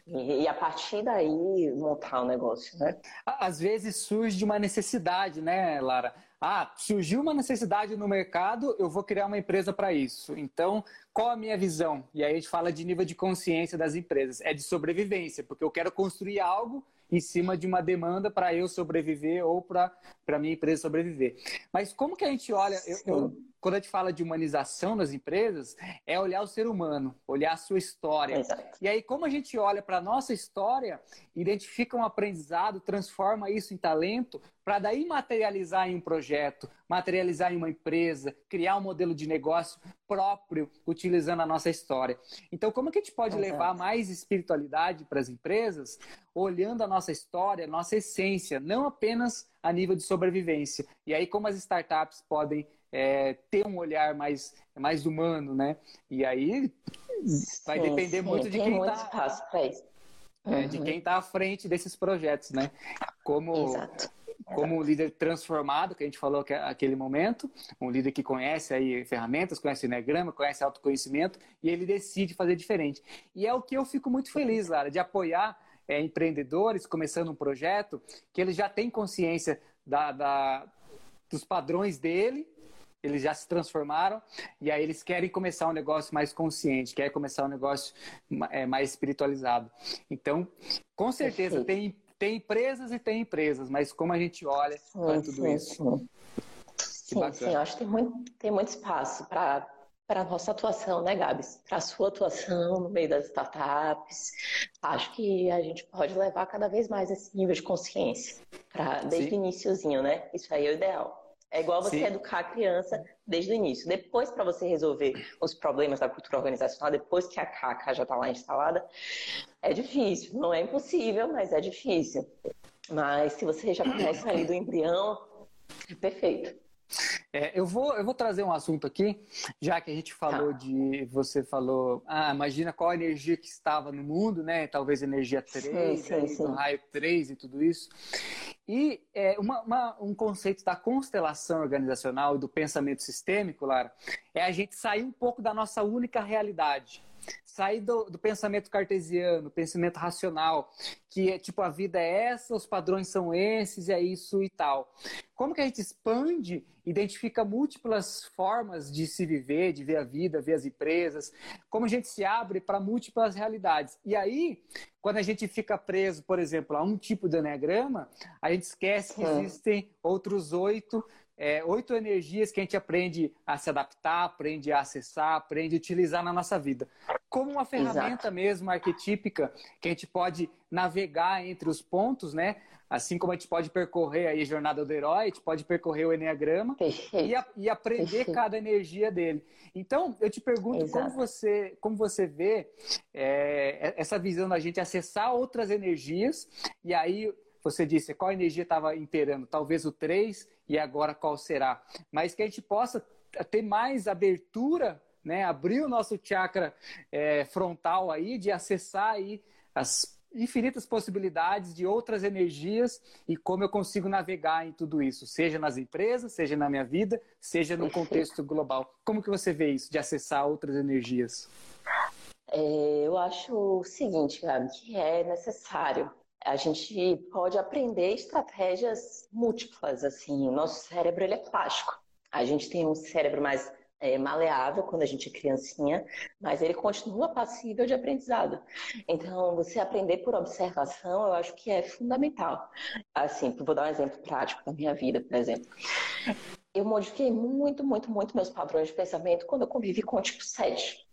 E, e, a partir daí montar o negócio, né? Às vezes surge uma necessidade, né, Lara? Ah, surgiu uma necessidade no mercado, eu vou criar uma empresa para isso. Então, qual a minha visão? E aí a gente fala de nível de consciência das empresas. É de sobrevivência, porque eu quero construir algo em cima de uma demanda para eu sobreviver ou para a minha empresa sobreviver. Mas como que a gente olha? Eu, eu, quando a gente fala de humanização nas empresas, é olhar o ser humano, olhar a sua história. Exato. E aí, como a gente olha para a nossa história, identifica um aprendizado, transforma isso em talento, para daí materializar em um projeto, materializar em uma empresa, criar um modelo de negócio próprio, utilizando a nossa história. Então, como que a gente pode Exato. levar mais espiritualidade para as empresas, olhando a nossa história, a nossa essência, não apenas a nível de sobrevivência? E aí, como as startups podem é, ter um olhar mais, mais humano, né? E aí vai sim, depender sim, muito de quem está uhum. é, de quem está à frente desses projetos, né? Como Exato. como um líder transformado que a gente falou que aquele momento, um líder que conhece aí ferramentas, conhece o Enneagrama, conhece autoconhecimento e ele decide fazer diferente. E é o que eu fico muito feliz, Lara, de apoiar é, empreendedores começando um projeto que eles já têm consciência da, da dos padrões dele eles já se transformaram e aí eles querem começar um negócio mais consciente, querem começar um negócio é, mais espiritualizado. Então, com certeza, tem, tem empresas e tem empresas, mas como a gente olha para tudo sim, isso. Sim, sim, sim, eu acho que tem muito, tem muito espaço para para a nossa atuação, né, Gabs? Para a sua atuação no meio das startups. Acho que a gente pode levar cada vez mais esse nível de consciência, pra, desde o iníciozinho, né? Isso aí é o ideal. É igual você Sim. educar a criança desde o início. Depois, para você resolver os problemas da cultura organizacional, depois que a caca já está lá instalada, é difícil. Não é impossível, mas é difícil. Mas se você já começa ali do embrião, é perfeito. É, eu, vou, eu vou trazer um assunto aqui, já que a gente falou tá. de. Você falou, ah, imagina qual a energia que estava no mundo, né? Talvez energia 3, sim, sim, sim. raio 3 e tudo isso. E é, uma, uma, um conceito da constelação organizacional e do pensamento sistêmico, Lara, é a gente sair um pouco da nossa única realidade sair do, do, pensamento cartesiano, pensamento racional, que é tipo a vida é essa, os padrões são esses, é isso e tal. Como que a gente expande, identifica múltiplas formas de se viver, de ver a vida, ver as empresas, como a gente se abre para múltiplas realidades. E aí, quando a gente fica preso, por exemplo, a um tipo de eneagrama, a gente esquece que existem outros oito é, oito energias que a gente aprende a se adaptar, aprende a acessar, aprende a utilizar na nossa vida. Como uma ferramenta Exato. mesmo arquetípica que a gente pode navegar entre os pontos, né? Assim como a gente pode percorrer aí a jornada do herói, a gente pode percorrer o Enneagrama e, a, e, aprender Perfeito. cada energia dele. Então, eu te pergunto como você, como você vê é, essa visão da gente acessar outras energias e aí você disse qual energia estava imperando, talvez o 3 e agora qual será. Mas que a gente possa ter mais abertura, né? abrir o nosso chakra é, frontal aí, de acessar aí as infinitas possibilidades de outras energias e como eu consigo navegar em tudo isso, seja nas empresas, seja na minha vida, seja no contexto global. Como que você vê isso, de acessar outras energias? É, eu acho o seguinte, Gabi, que é necessário a gente pode aprender estratégias múltiplas, assim, o nosso cérebro ele é plástico. A gente tem um cérebro mais é, maleável quando a gente é criancinha, mas ele continua passível de aprendizado. Então, você aprender por observação, eu acho que é fundamental. Assim, vou dar um exemplo prático da minha vida, por exemplo. Eu modifiquei muito, muito, muito meus padrões de pensamento quando eu convivi com o tipo 7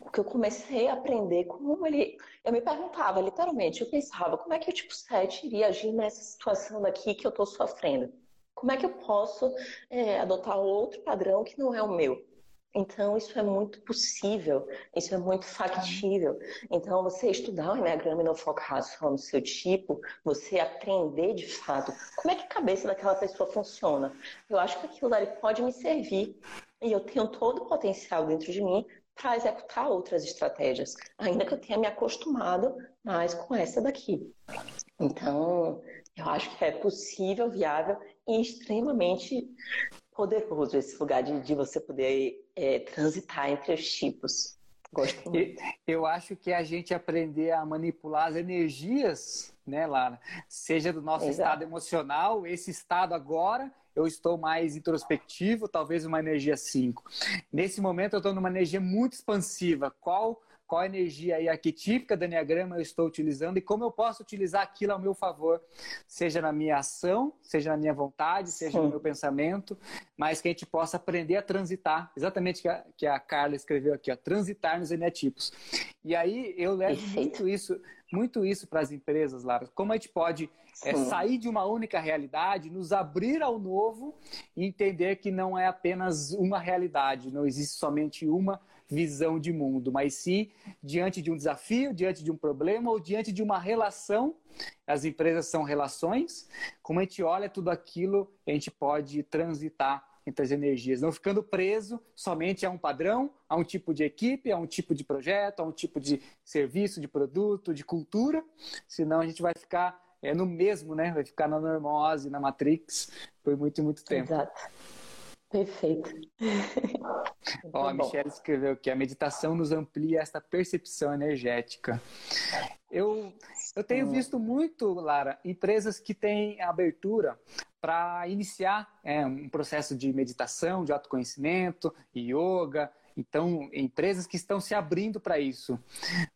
porque eu comecei a aprender como ele. Eu me perguntava, literalmente, eu pensava, como é que o tipo 7 iria agir nessa situação daqui que eu estou sofrendo? Como é que eu posso é, adotar outro padrão que não é o meu? Então, isso é muito possível, isso é muito factível. Então, você estudar o Enneagrama e não focar só no seu tipo, você aprender de fato como é que a cabeça daquela pessoa funciona. Eu acho que aquilo ali pode me servir e eu tenho todo o potencial dentro de mim para executar outras estratégias, ainda que eu tenha me acostumado mais com essa daqui. Então, eu acho que é possível, viável e extremamente poderoso esse lugar de, de você poder é, transitar entre os tipos. Gosto muito. Eu acho que a gente aprender a manipular as energias, né, Lara? Seja do nosso Exato. estado emocional, esse estado agora, eu estou mais introspectivo, talvez uma energia 5. Nesse momento eu estou numa energia muito expansiva. Qual qual energia aí arquetípica do Enneagrama eu estou utilizando e como eu posso utilizar aquilo ao meu favor, seja na minha ação, seja na minha vontade, seja Sim. no meu pensamento, mas que a gente possa aprender a transitar, exatamente que a, que a Carla escreveu aqui, ó, transitar nos eneatipos. E aí eu levo Perfeito. muito isso, muito isso para as empresas, Lara. Como a gente pode é, sair de uma única realidade, nos abrir ao novo e entender que não é apenas uma realidade, não existe somente uma visão de mundo, mas sim diante de um desafio, diante de um problema ou diante de uma relação. As empresas são relações. Como a gente olha tudo aquilo, a gente pode transitar entre as energias, não ficando preso somente a um padrão, a um tipo de equipe, a um tipo de projeto, a um tipo de serviço, de produto, de cultura, senão a gente vai ficar é, no mesmo, né? Vai ficar na normose, na Matrix por muito, muito tempo. Exato. Perfeito. Ó, a Michelle escreveu que a meditação nos amplia essa percepção energética. Eu, eu tenho visto muito, Lara, empresas que têm abertura para iniciar é, um processo de meditação, de autoconhecimento, yoga. Então, empresas que estão se abrindo para isso.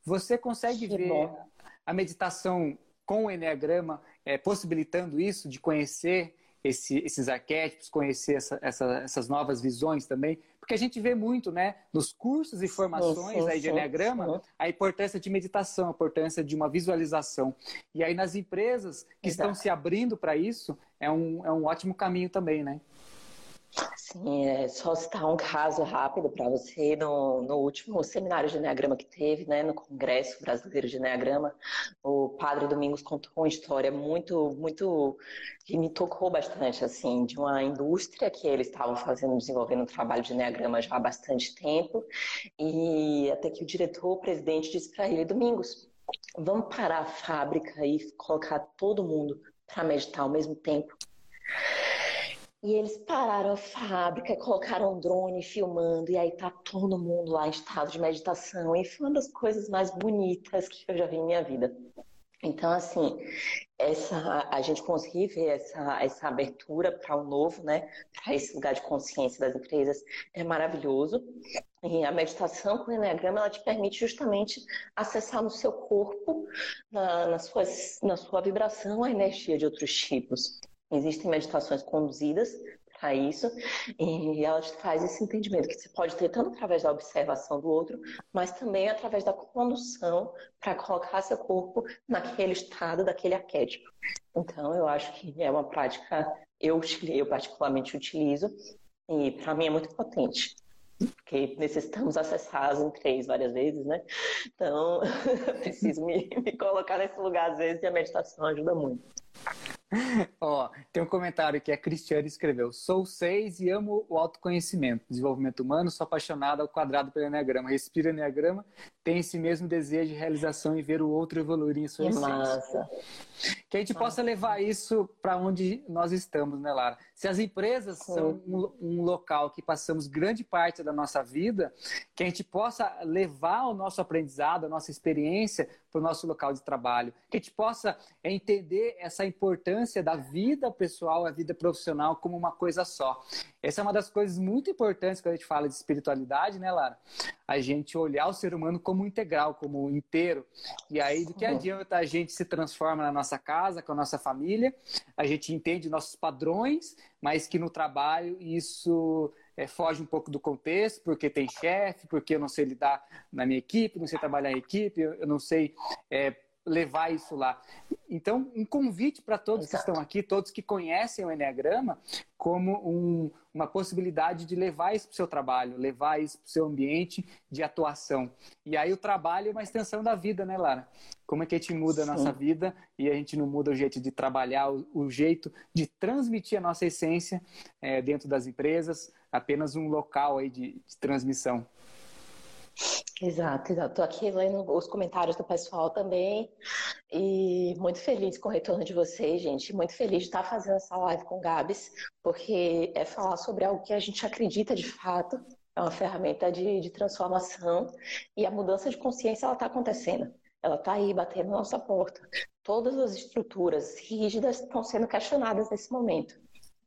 Você consegue que ver bom. a meditação com o Enneagrama é, possibilitando isso, de conhecer esse, esses arquétipos, conhecer essa, essa, essas novas visões também? Porque a gente vê muito, né, nos cursos e formações aí de Enneagrama, a importância de meditação, a importância de uma visualização. E aí nas empresas que Exato. estão se abrindo para isso, é um, é um ótimo caminho também, né? Sim, é só citar um caso rápido para você. No, no último seminário de Enneagrama que teve, né, no Congresso Brasileiro de Enneagrama, o Padre Domingos contou uma história muito, muito que me tocou bastante, assim, de uma indústria que eles estavam fazendo, desenvolvendo um trabalho de Enneagrama já há bastante tempo, e até que o diretor, o presidente, disse para ele, Domingos, vamos parar a fábrica e colocar todo mundo para meditar ao mesmo tempo. E eles pararam a fábrica, colocaram um drone filmando, e aí tá todo mundo lá em estado de meditação. E foi uma das coisas mais bonitas que eu já vi em minha vida. Então, assim, essa, a gente conseguir ver essa, essa abertura para o novo, né, para esse lugar de consciência das empresas é maravilhoso. E a meditação com o Enneagrama, ela te permite justamente acessar no seu corpo, na, na, na sua vibração, a energia de outros tipos. Existem meditações conduzidas para isso, e ela faz esse entendimento que você pode ter tanto através da observação do outro, mas também através da condução para colocar seu corpo naquele estado, daquele arquétipo. Então, eu acho que é uma prática, eu, eu particularmente utilizo, e para mim é muito potente porque necessitamos acessar as três várias vezes, né? Então, preciso me, me, colocar nesse lugar às vezes e a meditação ajuda muito. Ó, tem um comentário que a Cristiane escreveu: Sou seis e amo o autoconhecimento, desenvolvimento humano, sou apaixonada ao quadrado pelo Enneagrama. Respira Enneagrama, tem esse mesmo desejo de realização e ver o outro evoluir em sua essência. Massa. Que a gente Massa. possa levar isso para onde nós estamos, né, Lara? Se as empresas Sim. são um, um, local que passamos grande parte da nossa vida, que a gente possa levar o nosso aprendizado, a nossa experiência para o nosso local de trabalho, que a gente possa entender essa importância da vida pessoal, a vida profissional como uma coisa só. Essa é uma das coisas muito importantes quando a gente fala de espiritualidade, né, Lara? A gente olhar o ser humano como integral, como inteiro. E aí, do que adianta a gente se transforma na nossa casa, com a nossa família, a gente entende nossos padrões, mas que no trabalho isso é, foge um pouco do contexto, porque tem chefe, porque eu não sei lidar na minha equipe, não sei trabalhar em equipe, eu não sei é, levar isso lá. Então, um convite para todos Exato. que estão aqui, todos que conhecem o Enneagrama, como um, uma possibilidade de levar isso para o seu trabalho, levar isso para o seu ambiente de atuação. E aí o trabalho é uma extensão da vida, né, Lara? Como é que a gente muda Sim. a nossa vida e a gente não muda o jeito de trabalhar, o, o jeito de transmitir a nossa essência é, dentro das empresas, apenas um local aí de, de transmissão. Exato, exato. Estou aqui lendo os comentários do pessoal também e muito feliz com o retorno de vocês, gente. Muito feliz de estar fazendo essa live com o Gabs, porque é falar sobre algo que a gente acredita de fato, é uma ferramenta de, de transformação e a mudança de consciência ela está acontecendo. Ela está aí batendo na nossa porta. Todas as estruturas rígidas estão sendo questionadas nesse momento.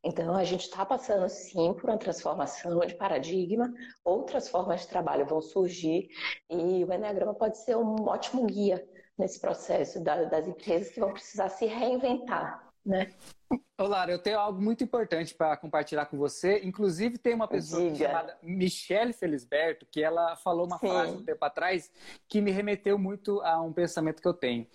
Então, a gente está passando, sim, por uma transformação de paradigma, outras formas de trabalho vão surgir e o Enneagrama pode ser um ótimo guia nesse processo das empresas que vão precisar se reinventar, né? Olá, eu tenho algo muito importante para compartilhar com você. Inclusive, tem uma pessoa Diga. chamada Michelle Felisberto, que ela falou uma Sim. frase um tempo atrás que me remeteu muito a um pensamento que eu tenho.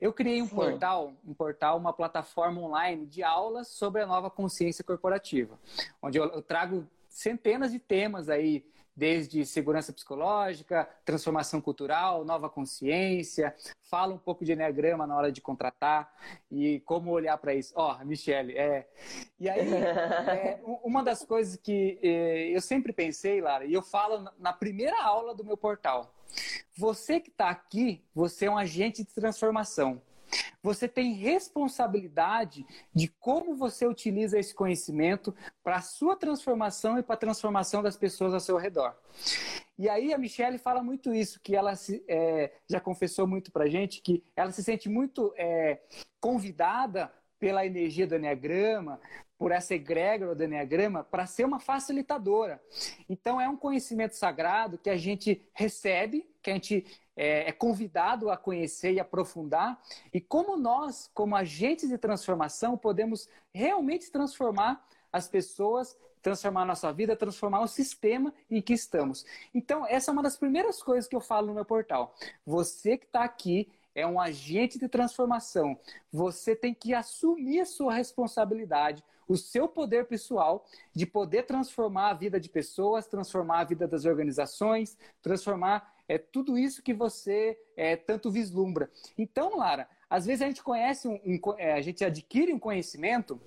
Eu criei um Sim. portal, um portal, uma plataforma online de aulas sobre a nova consciência corporativa, onde eu trago centenas de temas aí desde segurança psicológica, transformação cultural, nova consciência, fala um pouco de enneagrama na hora de contratar e como olhar para isso. Ó, oh, Michele, é. E aí, é, uma das coisas que é, eu sempre pensei, Lara, e eu falo na primeira aula do meu portal. Você que está aqui, você é um agente de transformação. Você tem responsabilidade de como você utiliza esse conhecimento para a sua transformação e para a transformação das pessoas ao seu redor. E aí a Michelle fala muito isso, que ela se, é, já confessou muito para gente, que ela se sente muito é, convidada pela energia do Enneagrama, por essa egrégora do Enneagrama, para ser uma facilitadora. Então, é um conhecimento sagrado que a gente recebe, que a gente é, é, convidado a conhecer e aprofundar, e como nós, como agentes de transformação, podemos realmente transformar as pessoas, transformar a nossa vida, transformar o sistema em que estamos. Então, essa é uma das primeiras coisas que eu falo no meu portal. Você que está aqui é um agente de transformação. Você tem que assumir a sua responsabilidade, o seu poder pessoal de poder transformar a vida de pessoas, transformar a vida das organizações, transformar é, tudo isso que você é, tanto vislumbra. Então, Lara, às vezes a gente conhece, um, um é, a gente adquire um conhecimento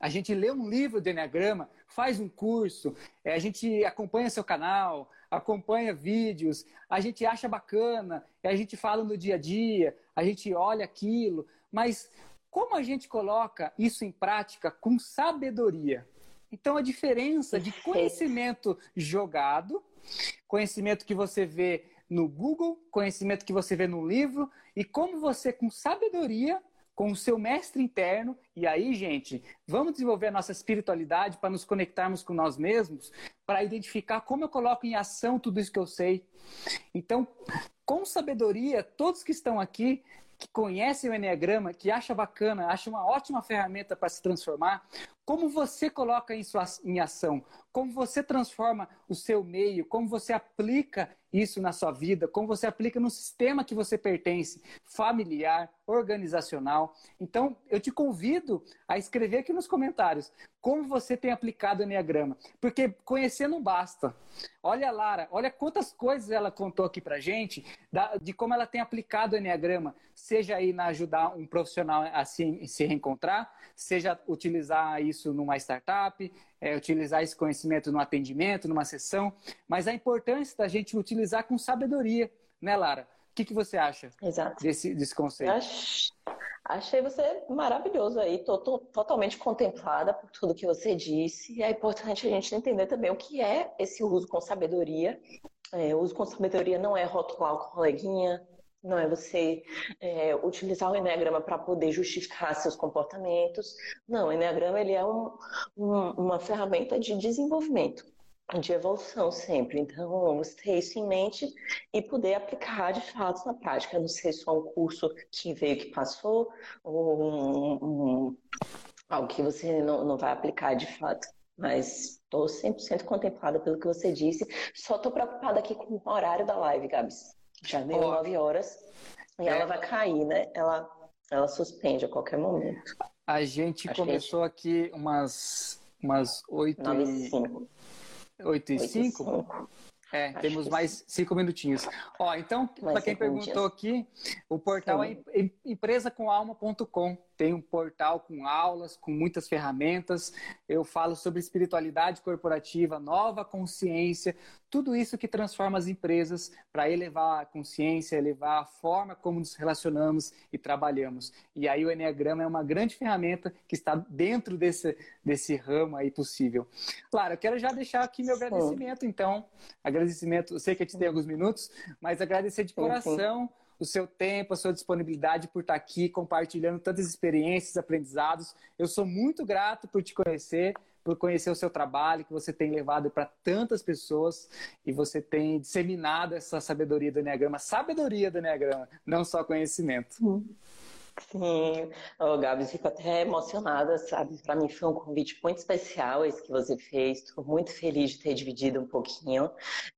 a gente lê um livro de Enneagrama, faz um curso, é, a gente acompanha seu canal, acompanha vídeos, a gente acha bacana, a gente fala no dia a dia, a gente olha aquilo, mas como a gente coloca isso em prática com sabedoria? Então, a diferença de conhecimento jogado, conhecimento que você vê no Google, conhecimento que você vê no livro, e como você, com sabedoria, com o seu mestre interno. E aí, gente, vamos desenvolver a nossa espiritualidade para nos conectarmos com nós mesmos, para identificar como eu coloco em ação tudo isso que eu sei. Então, com sabedoria, todos que estão aqui, que conhecem o Enneagrama, que acha bacana, acha uma ótima ferramenta para se transformar, como você coloca isso em ação, como você transforma o seu meio, como você aplica isso na sua vida, como você aplica no sistema que você pertence, familiar, organizacional. Então, eu te convido a escrever aqui nos comentários como você tem aplicado o Enneagrama, porque conhecer não basta. Olha a Lara, olha quantas coisas ela contou aqui pra gente de como ela tem aplicado o Enneagrama, seja aí na ajudar um profissional a se, se reencontrar, seja utilizar isso numa startup, é, utilizar esse conhecimento no atendimento, numa sessão, mas a importância da gente utilizar com sabedoria, né, Lara? O que, que você acha Exato. Desse, desse conceito? Ach... Achei você maravilhoso aí, tô, tô, totalmente contemplada por tudo que você disse. E é importante a gente entender também o que é esse uso com sabedoria. É, o uso com sabedoria não é rotular o coleguinha, não é você é, utilizar o Enneagrama para poder justificar seus comportamentos. Não, o Enneagrama ele é um, um, uma ferramenta de desenvolvimento, de evolução sempre. Então, você ter isso em mente e poder aplicar de fato na prática. Não sei se é um curso que veio que passou ou um, um, algo que você não, não vai aplicar de fato. Mas estou 100% contemplada pelo que você disse. Só estou preocupada aqui com o horário da live, Gabs. Já deu oh. 9 horas e é. ela vai cair, né? Ela, ela suspende a qualquer momento. A gente Acho começou que... aqui umas, umas 8 9 e 5. 8 e 5? É, Acho temos mais cinco minutinhos. Ó, então, para quem perguntou aqui, o portal sim. é empresacоmalma.com tem um portal com aulas, com muitas ferramentas. Eu falo sobre espiritualidade corporativa, nova consciência, tudo isso que transforma as empresas para elevar a consciência, elevar a forma como nos relacionamos e trabalhamos. E aí o Enneagrama é uma grande ferramenta que está dentro desse, desse ramo aí possível. Claro, eu quero já deixar aqui meu agradecimento, então. Agradecimento, eu sei que a gente tem alguns minutos, mas agradecer de coração o seu tempo, a sua disponibilidade por estar aqui compartilhando tantas experiências, aprendizados. Eu sou muito grato por te conhecer, por conhecer o seu trabalho que você tem levado para tantas pessoas e você tem disseminado essa sabedoria do Enneagrama, sabedoria do Enneagrama, não só conhecimento. Sim. Sim, oh, Gabi, fico até emocionada, sabe? Para mim foi um convite muito especial esse que você fez. Estou muito feliz de ter dividido um pouquinho.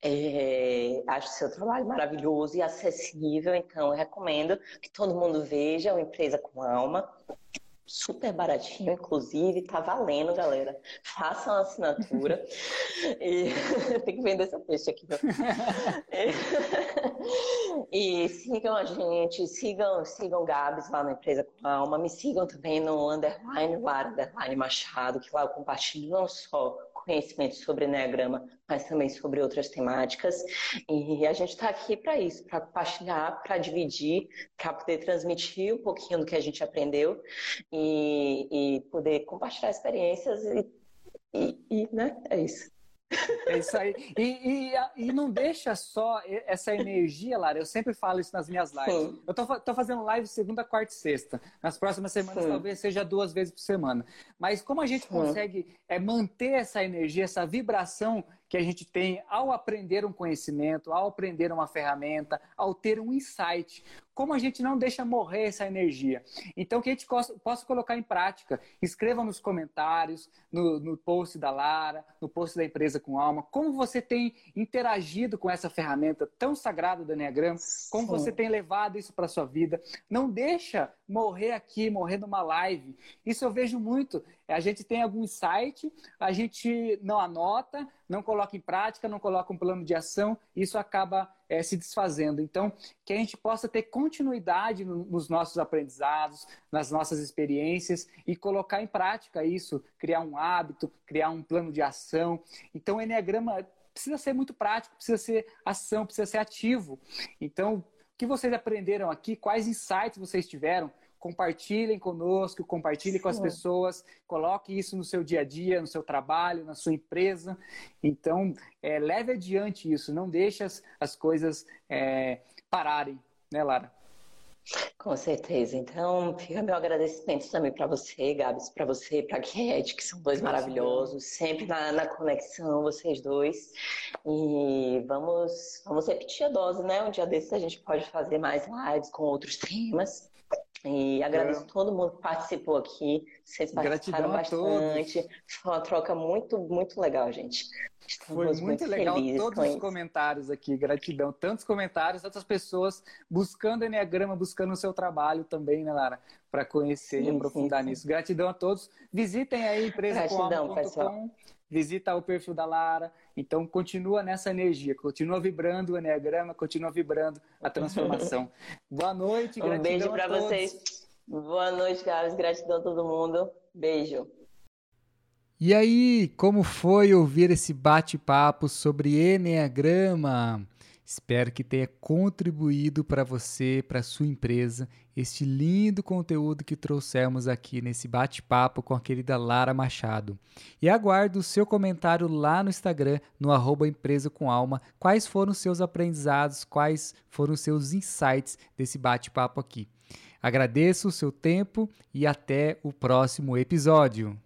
É, acho o seu trabalho maravilhoso e acessível, então recomendo que todo mundo veja uma empresa com alma super baratinho, inclusive, tá valendo, galera. Façam a assinatura. e tem que vender esse peixe aqui. e sigam a gente, sigam, sigam Gabs lá na Empresa com Alma, me sigam também no underline, lá, underline Machado, que lá eu compartilho não só conhecimento sobre Enneagrama, mas também sobre outras temáticas. E a gente está aqui para isso, para compartilhar, para dividir, para poder transmitir um pouquinho do que a gente aprendeu e, e poder compartilhar experiências e, e, e, né, é isso. É isso aí. E, e, e, não deixa só essa energia, Lara. Eu sempre falo isso nas minhas lives. Sim. Eu tô, tô, fazendo live segunda, quarta e sexta. Nas próximas semanas, Sim. talvez seja duas vezes por semana. Mas como a gente Sim. consegue é, manter essa energia, essa vibração que a gente tem ao aprender um conhecimento, ao aprender uma ferramenta, ao ter um insight. Como a gente não deixa morrer essa energia? Então, que a gente possa colocar em prática. Escreva nos comentários, no, no post da Lara, no post da Empresa com Alma, como você tem interagido com essa ferramenta tão sagrada do Enneagrama, como Sim. você tem levado isso para sua vida. Não deixa morrer aqui, morrer numa live. Isso eu vejo muito. A gente tem algum insight, a gente não anota, não coloca em prática, não coloca um plano de ação, isso acaba é, se desfazendo. Então, que a gente possa ter continuidade no, nos nossos aprendizados, nas nossas experiências e colocar em prática isso, criar um hábito, criar um plano de ação. Então, o Enneagrama precisa ser muito prático, precisa ser ação, precisa ser ativo. Então, o que vocês aprenderam aqui, quais insights vocês tiveram, compartilhem conosco, compartilhem com as pessoas, coloque isso no seu dia a dia, no seu trabalho, na sua empresa. Então, é, leve adiante isso, não deixe as, as coisas é, pararem, né, Lara? Com certeza. Então, fica meu agradecimento também para você, Gabs, para você, para a Cat, que são dois maravilhosos, sempre na, na, conexão, vocês dois. E vamos, vamos repetir a dose, né? Um dia desses a gente pode fazer mais lives com outros temas. E agradeço é. todo mundo que participou aqui. Vocês participaram bastante. Foi uma troca muito, muito legal, gente. Estamos Foi muito, muito legal todos os isso. comentários aqui. Gratidão. Tantos comentários, tantas pessoas buscando Enneagrama, buscando o seu trabalho também, né, Lara? Para conhecer sim, e aprofundar sim, sim. nisso. Gratidão a todos. Visitem aí empresacoalma.com visita o perfil da Lara. Então, continua nessa energia, continua vibrando o Enneagrama, continua vibrando a transformação. Boa noite, gratidão. Um beijo para vocês. Boa noite, Carlos. Gratidão a todo mundo. Beijo. E aí, como foi ouvir esse bate-papo sobre Enneagrama? Espero que tenha contribuído para você, para sua empresa, este lindo conteúdo que trouxemos aqui nesse bate-papo com a querida Lara Machado. E aguardo o seu comentário lá no Instagram, no arroba Empresa com Alma, quais foram os seus aprendizados, quais foram os seus insights desse bate-papo aqui. Agradeço o seu tempo e até o próximo episódio.